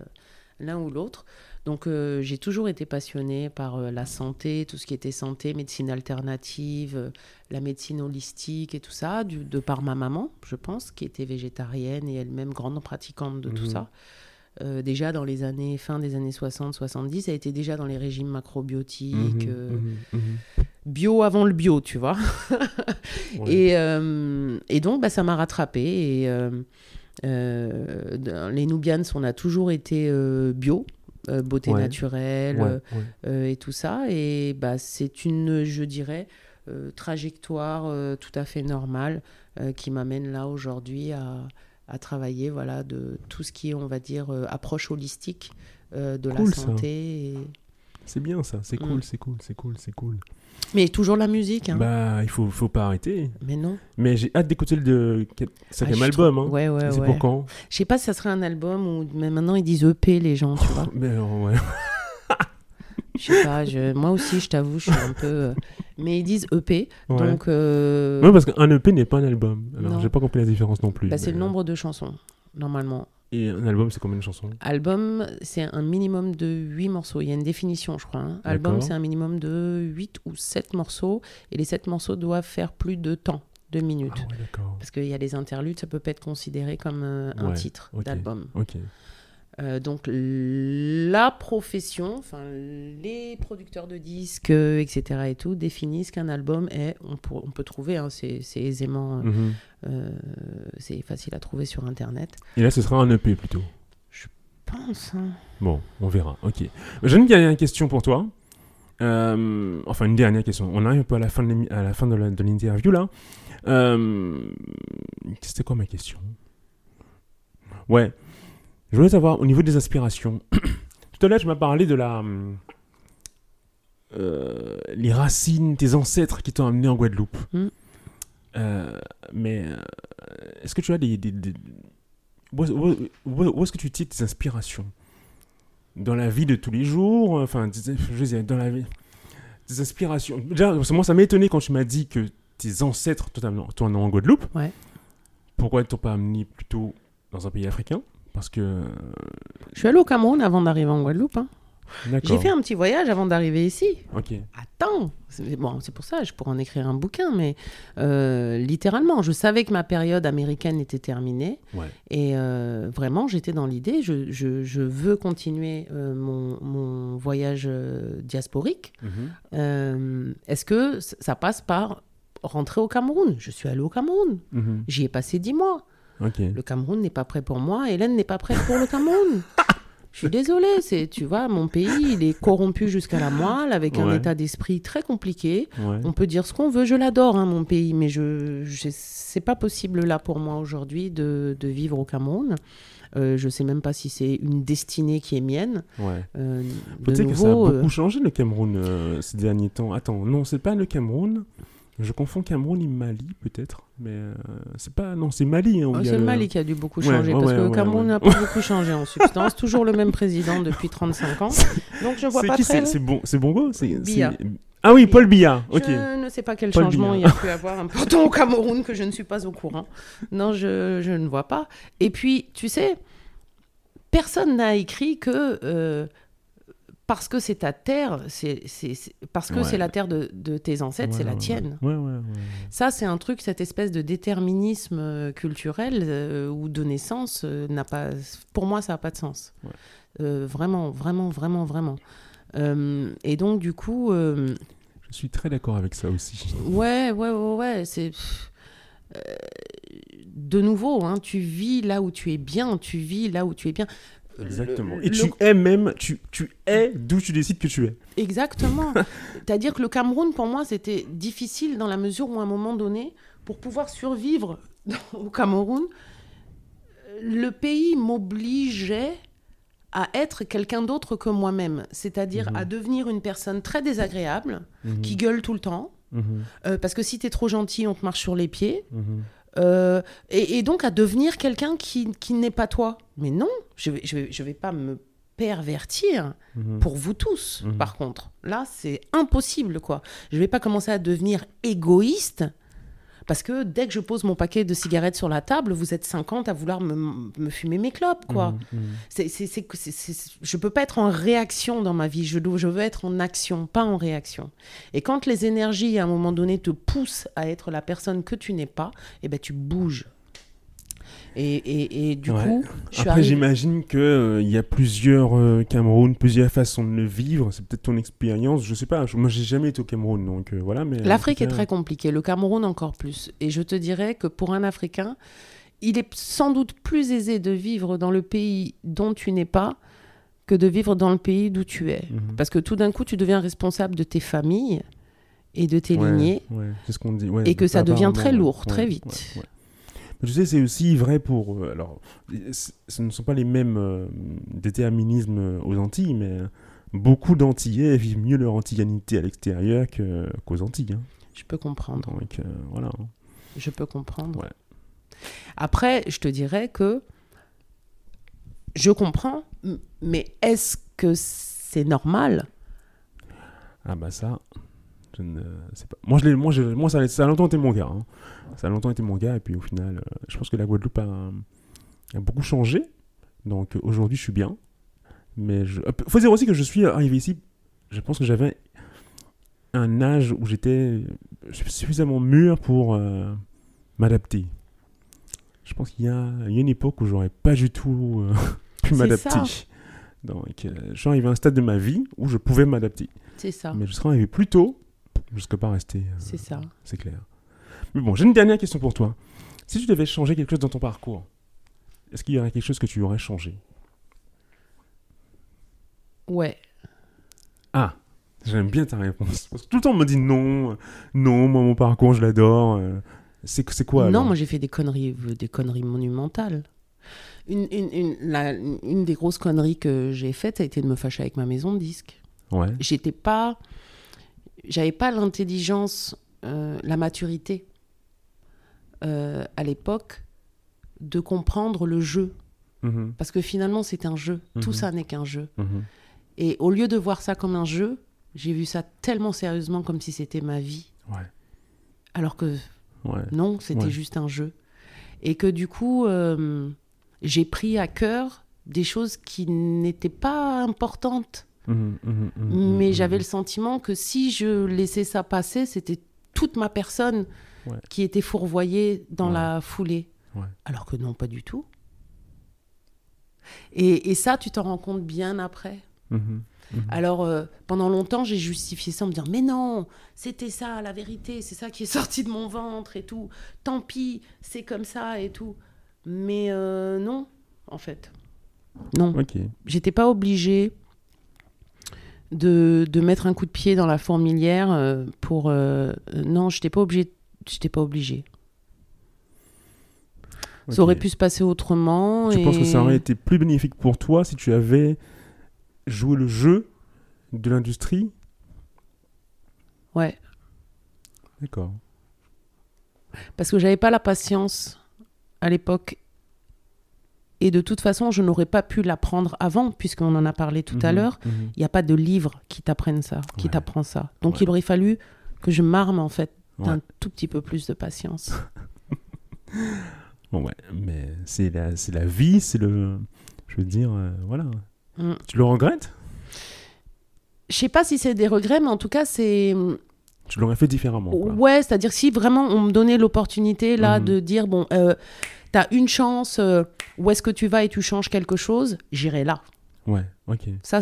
l'un ou l'autre. Donc euh, j'ai toujours été passionnée par euh, la santé, tout ce qui était santé, médecine alternative, euh, la médecine holistique et tout ça, du, de par ma maman, je pense, qui était végétarienne et elle-même grande pratiquante de tout mhm. ça. déjà dans les années fin des années 60-70, elle était déjà dans les régimes macrobiotiques. Mhm, mhm, bio avant le bio, tu vois. et, et, donc, bah, ça m'a rattrapé. Et les Nubians, on a toujours été bio. Beauté naturelle et tout ça. Et bah, c'est une, je dirais, trajectoire tout à fait normale qui m'amène là aujourd'hui à, à travailler voilà, de tout ce qui est, on va dire, euh, approche holistique euh, de la santé. C'est bien ça, c'est cool, mm. c'est cool, c'est cool, c'est cool. Mais toujours la musique. Hein. Bah, il faut, faut pas arrêter. Mais non. Mais j'ai hâte d'écouter le cinquième ah, album. Hein. Ouais, ouais, C'est pour quand? Je sais pas si ça serait un album ou. Mais maintenant, ils disent EP, les gens, tu vois. Mais ouais. Je sais pas, moi aussi, je t'avoue, je suis un peu. Euh, mais ils disent EP. Donc. Euh... Oui, parce qu'un EP n'est pas un album. Alors, j'ai pas compris la différence non plus. Bah, c'est le euh, nombre de chansons, normalement. Et un album, c'est combien de chansons Album, c'est un minimum de 8 morceaux. Il y a une définition, je crois. Hein. Album, c'est un minimum de 8 ou 7 morceaux. Et les 7 morceaux doivent faire plus de temps, de minutes. Ah ouais, Parce qu'il y a des interludes, ça peut pas être considéré comme euh, un titre d'album. Ok. Euh, donc la profession, enfin les producteurs de disques, etc. et tout définissent qu'un album est, on, on peut trouver, hein, c'est aisément, euh, mhm. euh, c'est facile à trouver sur internet. Et là, ce sera un EP plutôt. Je pense. Hein. Bon, on verra. Ok. J'ai une dernière question pour toi. enfin, une dernière question. On arrive un peu à la fin de l'interview là. C'était quoi ma question? Ouais. Je voulais savoir, au niveau des aspirations, tout à l'heure, je m'as parlé de la. Euh, les racines, tes ancêtres qui t'ont amené en Guadeloupe. Mm. Euh, mais euh, est-ce que tu as des. Où, est-ce que tu tires tes inspirations? Dans la vie de tous les jours Enfin, je veux dire, dans la vie. Tes inspirations. Déjà, moi, ça m'a étonné quand tu m'as dit que tes ancêtres t'ont amené en Guadeloupe. Ouais. Pourquoi t'ont pas amené plutôt dans un pays africain? Parce que. Je suis allé au Cameroun avant d'arriver en Guadeloupe. Hein. J'ai fait un petit voyage avant d'arriver ici. Ok. Attends, c'est bon, pour ça, je pourrais en écrire un bouquin, mais euh, littéralement, je savais que ma période américaine était terminée. Et euh, vraiment, j'étais dans l'idée, je, je, je, veux continuer euh, mon, mon, voyage diasporique. Mhm. Est-ce que ça passe par rentrer au Cameroun? Je suis allé au Cameroun. Mhm. J'y ai passé dix mois. Le Cameroun n'est pas prêt pour moi. Hélène n'est pas prête pour le Cameroun. Je suis désolée, c'est, tu vois, mon pays, il est corrompu jusqu'à la moelle, avec un état d'esprit très compliqué. On peut dire ce qu'on veut, je l'adore, hein, mon pays, mais je, je c'est pas possible là pour moi aujourd'hui de, de, vivre au Cameroun. Euh, je sais même pas si c'est une destinée qui est mienne. Ouais. Euh, Peut-être que ça a beaucoup euh, changé le Cameroun euh, ces derniers temps. Attends, non, c'est pas le Cameroun. Je confonds Cameroun et Mali, peut-être. Mais euh, c'est pas. Non, c'est Mali. Hein, oh, c'est le Mali qui a dû beaucoup changer. parce que le Cameroun n'a pas beaucoup changé en substance. Toujours le même président depuis 35 ans. Donc je vois pas qui, très. C'est bon, Bongo Biya. Ah oui, Paul Biya. Ok. Je ne sais pas quel changement il y a pu avoir peu au Cameroun que je ne suis pas au courant. Non, je, je ne vois pas. Et puis, tu sais, personne n'a écrit que. Euh, parce que c'est ta terre, c'est, parce que c'est la terre de, tes ancêtres, c'est la tienne. Ça, c'est un truc, cette espèce de déterminisme euh, culturel euh, ou de naissance, euh, n'a pas, pour moi, ça n'a pas de sens. vraiment, vraiment, vraiment, vraiment. et donc, du coup. Je suis très d'accord avec ça aussi. Ouais, ouais, ouais, ouais. C'est. de nouveau, hein, tu vis là où tu es bien, tu vis là où tu es bien. Exactement. Et tu es même, tu, tu es d'où tu décides que tu es. Exactement. C'est-à-dire que le Cameroun, pour moi, c'était difficile dans la mesure où, à un moment donné, pour pouvoir survivre au Cameroun, le pays m'obligeait à être quelqu'un d'autre que moi-même, c'est-à-dire mhm. à devenir une personne très désagréable, mhm. qui gueule tout le temps, mhm. euh, parce que si tu es trop gentil, on te marche sur les pieds. Euh, et, donc à devenir quelqu'un qui, qui n'est pas toi. Mais non, je vais, je vais, je vais pas me pervertir mhm. pour vous tous, mhm. par contre. Là, c'est impossible, quoi. Je vais pas commencer à devenir égoïste parce que dès que je pose mon paquet de cigarettes sur la table, vous êtes 50 à vouloir me, me fumer mes clopes, quoi. Mmh, mmh. C'est, c'est, je peux pas être en réaction dans ma vie, je, je veux être en action, pas en réaction. Et quand les énergies, à un moment donné, te poussent à être la personne que tu n'es pas, eh ben, tu bouges. Et, et, du coup, après j'imagine qu'il euh, y a plusieurs euh, Cameroun, plusieurs façons de le vivre. C'est peut-être ton expérience, je sais pas. Moi, j'ai jamais été au Cameroun, donc euh, voilà. Mais l'Afrique est très compliquée, le Cameroun encore plus. Et je te dirais que pour un Africain, il est sans doute plus aisé de vivre dans le pays dont tu n'es pas que de vivre dans le pays d'où tu es. Mhm. Parce que tout d'un coup, tu deviens responsable de tes familles et de tes lignées. c'est ce qu'on dit. et que ça devient très lourd, très vite. Je sais, c'est aussi vrai pour. Euh, alors, ce ne sont pas les mêmes euh, déterminismes euh, aux Antilles, mais beaucoup d'Antillais vivent mieux leur antillanité à l'extérieur qu'aux Antilles. Hein. Je peux comprendre. Donc, voilà. Je peux comprendre. Après, je te dirais que je comprends, mais est-ce que c'est normal? Ah, bah ça. Je ne sais pas. Moi, je moi, je, moi ça, ça, a longtemps été mon gars. Hein. Ça a longtemps été mon gars. Et puis au final, euh, je pense que la Guadeloupe a, beaucoup changé. Donc aujourd'hui, je suis bien. Mais il euh, faut dire aussi que je suis arrivé ici. Je pense que j'avais un âge où j'étais suffisamment mûr pour euh, m'adapter. Je pense qu'il y, a une époque où j'aurais pas du tout pu m'adapter. Donc, je suis arrivé à un stade de ma vie où je pouvais m'adapter. C'est ça. Mais je serais arrivé plus tôt jusqu'à pas rester. Euh, c'est ça. C'est clair. Mais bon, j'ai une dernière question pour toi. Si tu devais changer quelque chose dans ton parcours, est-ce qu'il y aurait quelque chose que tu aurais changé? Ouais. Ah, j'aime bien ta réponse. Parce que tout le temps on me dit non, non, moi mon parcours je l'adore. Euh, c'est c'est quoi Non, moi j'ai fait des conneries, euh, des conneries monumentales. Une, une, une, une des grosses conneries que j'ai faites, ça a été de me fâcher avec ma maison de disques. Ouais. J'étais pas j'avais pas l'intelligence, euh, la maturité euh, à l'époque de comprendre le jeu. Mhm. Parce que finalement, c'est un jeu. Tout mhm. ça n'est qu'un jeu. Mhm. Et au lieu de voir ça comme un jeu, j'ai vu ça tellement sérieusement comme si c'était ma vie. Alors que non, c'était juste un jeu. Et que du coup, euh, j'ai pris à cœur des choses qui n'étaient pas importantes Mmh, mmh, mmh, Mais j'avais le sentiment que si je laissais ça passer, c'était toute ma personne qui était fourvoyée dans la foulée. Alors que non, pas du tout. Et, ça, tu t'en rends compte bien après. Alors, euh, pendant longtemps, j'ai justifié ça en me disant Mais non, c'était ça, la vérité, c'est ça qui est sorti de mon ventre et tout. Tant pis, c'est comme ça et tout. Mais euh, non, en fait. Non. J'étais pas obligée de, de, mettre un coup de pied dans la fourmilière euh, pour... Euh, non, je n'étais pas obligé. J'étais pas obligé. Ça aurait pu se passer autrement. Tu penses que ça aurait été plus bénéfique pour toi si tu avais joué le jeu de l'industrie? Ouais. D'accord. Parce que j'avais pas la patience à l'époque et de toute façon, je n'aurais pas pu l'apprendre avant, puisqu'on en a parlé tout à mhm, l'heure. Mhm. Il n'y a pas de livre qui t'apprenne ça, qui t'apprend ça. Donc il aurait fallu que je m'arme en fait d'un tout petit peu plus de patience. bon ouais, mais c'est la, c'est la vie, c'est le... Je veux dire, euh, voilà. Mm. Tu le regrettes? Je sais pas si c'est des regrets, mais en tout cas, c'est... Tu l'aurais fait différemment. Ouais, c'est-à-dire si vraiment on me donnait l'opportunité là mhm. de dire, bon... Euh, tu as une chance, euh, où est-ce que tu vas et tu changes quelque chose, j'irai là. Ouais, ok. Ça,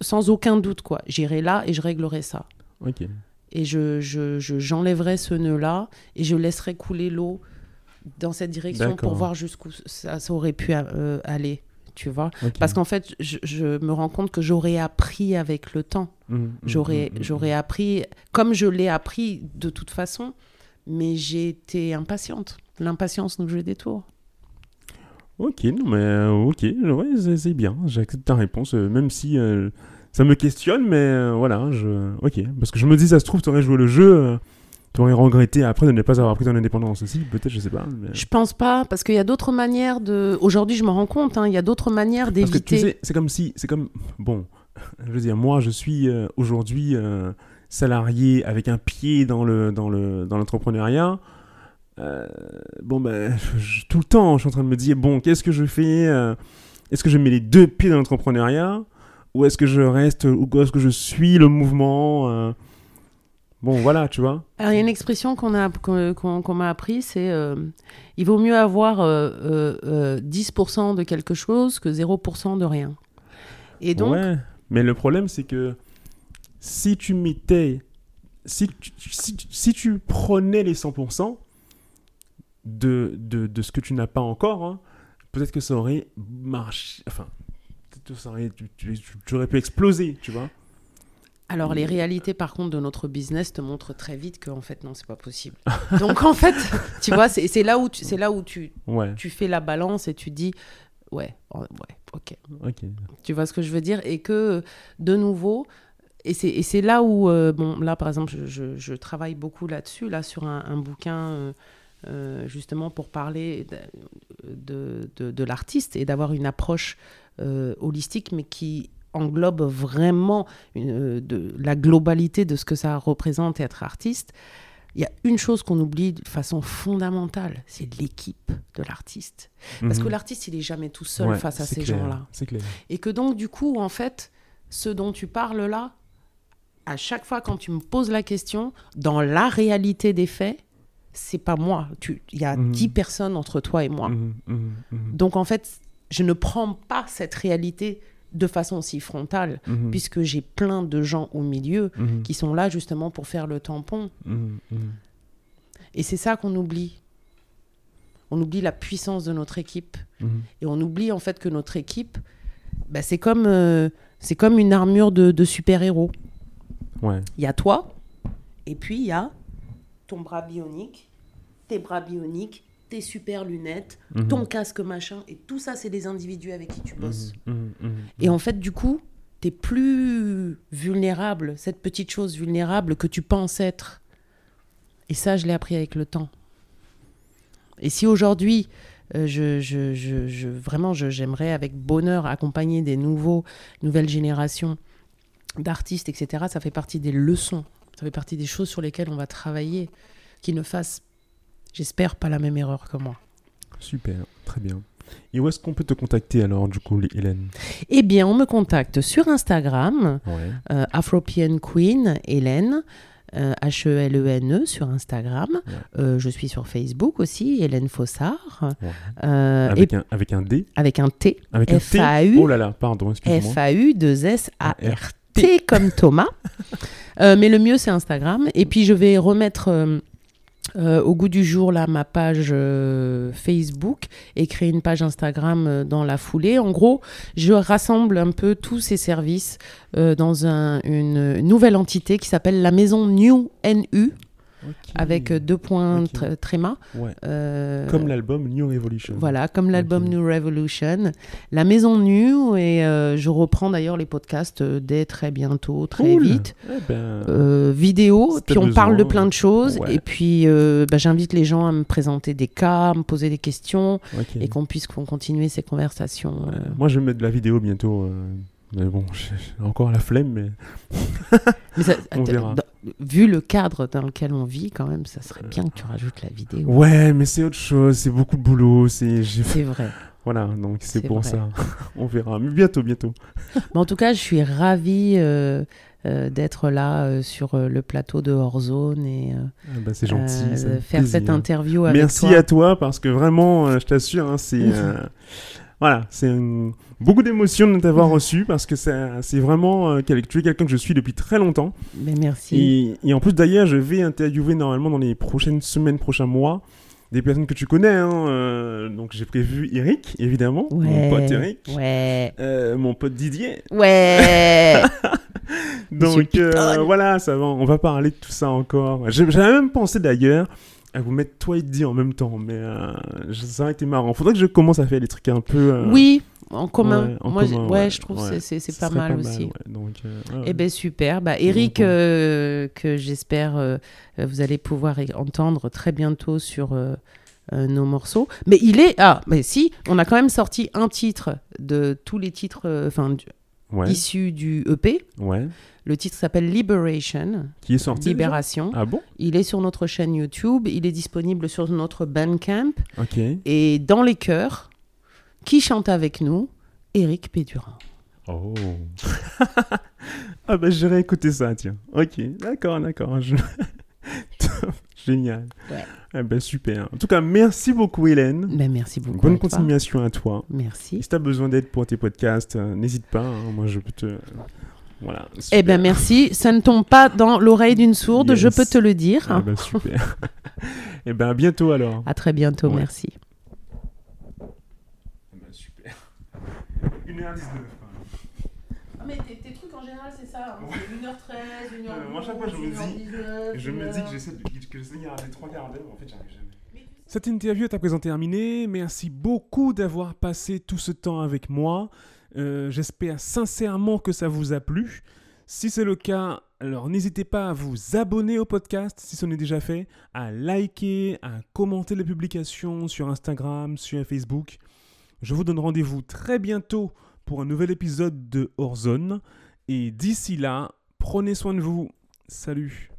sans aucun doute, quoi. J'irai là et je réglerai ça. Ok. Et je, j'enlèverai ce nœud-là et je laisserai couler l'eau dans cette direction pour voir jusqu'où ça, aurait pu euh, aller. Tu vois Parce qu'en fait, je, me rends compte que j'aurais appris avec le temps. Mmh, mmh, j'aurais, mmh, j'aurais appris, comme je l'ai appris de toute façon, mais j'ai été impatiente. L'impatience nous joue des tours. Ok, non mais euh, ok, ouais, c'est bien, j'accepte ta réponse, euh, même si euh, ça me questionne, mais voilà, je... ok, parce que je me dis, ça se trouve, tu aurais joué le jeu, tu aurais regretté après de ne pas avoir pris ton indépendance aussi, peut-être, je sais pas. Je pense pas, parce qu'il y a d'autres manières de... Aujourd'hui, je me rends compte, hein, il y a d'autres manières d'éviter... Parce que tu sais, c'est comme si, c'est comme, bon, je veux dire, moi, je suis aujourd'hui salarié avec un pied dans le dans le dans l'entrepreneuriat. Euh, bon ben tout le temps je suis en train de me dire bon qu'est-ce que je fais euh, est-ce que je mets les deux pieds dans l'entrepreneuriat ou est-ce que je reste ou est-ce que je suis le mouvement euh? Bon, voilà, tu vois. Alors, il y a une expression qu'on a qu'on m'a appris, c'est euh, il vaut mieux avoir 10% euh, de quelque chose que 0% de rien. Et donc. Ouais, mais le problème, c'est que si tu mettais. Si tu, si, tu prenais les 100% de, de, de, ce que tu n'as pas encore, hein, peut-être que ça aurait marché. Enfin, ça aurait, tu, tu, aurais pu exploser, tu vois. Alors les réalités par contre de notre business te montrent très vite que en fait non c'est pas possible. Donc en fait tu vois c'est là où tu c'est là où tu tu fais la balance et tu dis ouais oh, ouais ok. Tu vois ce que je veux dire? Et que de nouveau et c'est là où euh, bon là par exemple je, je, travaille beaucoup là-dessus là sur un, bouquin euh, euh, justement pour parler de, de, de l'artiste et d'avoir une approche holistique mais qui englobe vraiment euh, de, la globalité de ce que ça représente être artiste, il y a une chose qu'on oublie de façon fondamentale, c'est l'équipe de l'artiste. Parce que mhm. l'artiste, il est jamais tout seul face à ces gens-là. Et que donc, du coup, en fait, ce dont tu parles là, à chaque fois quand tu me poses la question, dans la réalité des faits, c'est pas moi. Il y a mhm. dix personnes entre toi et moi. Mhm, donc, en fait, je ne prends pas cette réalité de façon si frontale, mhm. puisque j'ai plein de gens au milieu mhm. qui sont là justement pour faire le tampon. Mhm. Et c'est ça qu'on oublie. On oublie la puissance de notre équipe. Et on oublie en fait que notre équipe, bah, c'est comme, euh, c'est comme une armure de, super-héros. Il y a toi, et puis il y a ton bras bionique, tes bras bioniques, tes super lunettes, mhm. ton casque machin, et tout ça, c'est des individus avec qui tu bosses. Mhm, mhm, et en fait, du coup, tu es plus vulnérable, cette petite chose vulnérable que tu penses être. Et ça, je l'ai appris avec le temps. Et si aujourd'hui, euh, je, je, je, vraiment, j'aimerais avec bonheur accompagner des nouveaux, nouvelles générations d'artistes, etc., ça fait partie des leçons, ça fait partie des choses sur lesquelles on va travailler, qui ne fassent J'espère pas la même erreur que moi. Super, très bien. Et où est-ce qu'on peut te contacter alors, du coup, Hélène? Eh bien, on me contacte sur Instagram, euh, Afropian Queen, Hélène. H-E-L-E-N-E euh, sur Instagram. Euh, je suis sur Facebook aussi, Hélène Fossard. avec, un, avec un D? Avec un T. Avec un T? Oh là là, pardon, excuse-moi. F-A-U-2-S-A-R-T comme Thomas. mais le mieux, c'est Instagram. Et puis, je vais remettre euh, au goût du jour, là, ma page euh, Facebook et créer une page Instagram euh, dans la foulée. En gros, je rassemble un peu tous ces services dans une nouvelle entité qui s'appelle la maison New NU avec euh, deux points tréma. Euh, comme l'album New Revolution. Voilà, comme l'album New Revolution. La maison nue, et euh, je reprends d'ailleurs les podcasts dès très bientôt, très vite. Eh ben, vidéo, puis on parle de plein de choses, et puis bah, j'invite les gens à me présenter des cas, à me poser des questions, et qu'on puisse continuer ces conversations. Moi, je vais mettre de la vidéo bientôt. Mais bon, j'ai encore la flemme, mais. on verra vu le cadre dans lequel on vit, quand même, ça serait bien que tu rajoutes la vidéo. Ouais, mais c'est autre chose, c'est beaucoup de boulot. C'est vrai. Voilà, donc c'est pour ça. on verra. Mais bientôt, bientôt. Mais en tout cas, je suis ravie euh, euh, d'être là euh, sur le plateau de Horzone et ah bah, c'est gentil, faire cette interview avec Merci toi. Merci à toi parce que vraiment, je t'assure, hein, c'est voilà, c'est beaucoup d'émotions de t'avoir reçu parce que c'est vraiment euh, tu es quelqu'un que je suis depuis très longtemps. Mais merci. Et, en plus d'ailleurs, je vais interviewer normalement dans les prochaines semaines, prochains mois des personnes que tu connais. Hein, euh, donc j'ai prévu Eric, évidemment, mon pote Eric, ouais. Euh, mon pote Didier. Ouais. donc voilà, ça va, on va parler de tout ça encore. J'avais même pensé d'ailleurs à vous mettre toi et Didier en même temps, mais euh, ça aurait été marrant. Faudrait que je commence à faire des trucs un peu. Euh, oui, en commun. Ouais, Moi, ouais, je trouve que c'est pas, mal aussi. Donc, euh, eh ben super. Bah, Eric, que j'espère vous allez pouvoir entendre très bientôt sur nos morceaux. Mais il est ah, mais si, on a quand même sorti un titre de tous les titres, enfin issus du EP. Ouais. Le titre s'appelle Liberation. Qui est sorti Libération. Ah bon? Il est sur notre chaîne YouTube. Il est disponible sur notre Bandcamp. Ok. Et dans les chœurs, qui chante avec nous? Eric Pédurin. Oh. ah bah j'irai écouter ça, tiens. Ok, d'accord, d'accord. Génial. Ouais. Eh ben, super. En tout cas, merci beaucoup, Hélène. Ben, merci beaucoup. Bonne continuation à toi. Merci. si tu as besoin d'aide pour tes podcasts, euh, n'hésite pas. Hein. moi, je peux te. Voilà. Eh ben merci. Ça ne tombe pas dans l'oreille d'une sourde, je peux te le dire. Ah ben, super. eh ben à bientôt alors. À très bientôt, merci. Eh ben, super. 1h19. Ah, mais tes, trucs en général, c'est ça. 1h13, 1h12. moi, chaque fois, je me dis, je me dis que j'essaie de, que j'essaie de garder 3 quarts d'heure. En fait, j'arrive jamais. Cette interview est à présent terminée. Merci beaucoup d'avoir passé tout ce temps avec moi. Euh, j'espère sincèrement que ça vous a plu. Si c'est le cas, alors n'hésitez pas à vous abonner au podcast si ce n'est déjà fait, à liker, à commenter les publications sur Instagram, sur Facebook. Je vous donne rendez-vous très bientôt pour un nouvel épisode de Horzone. Et d'ici là, prenez soin de vous. Salut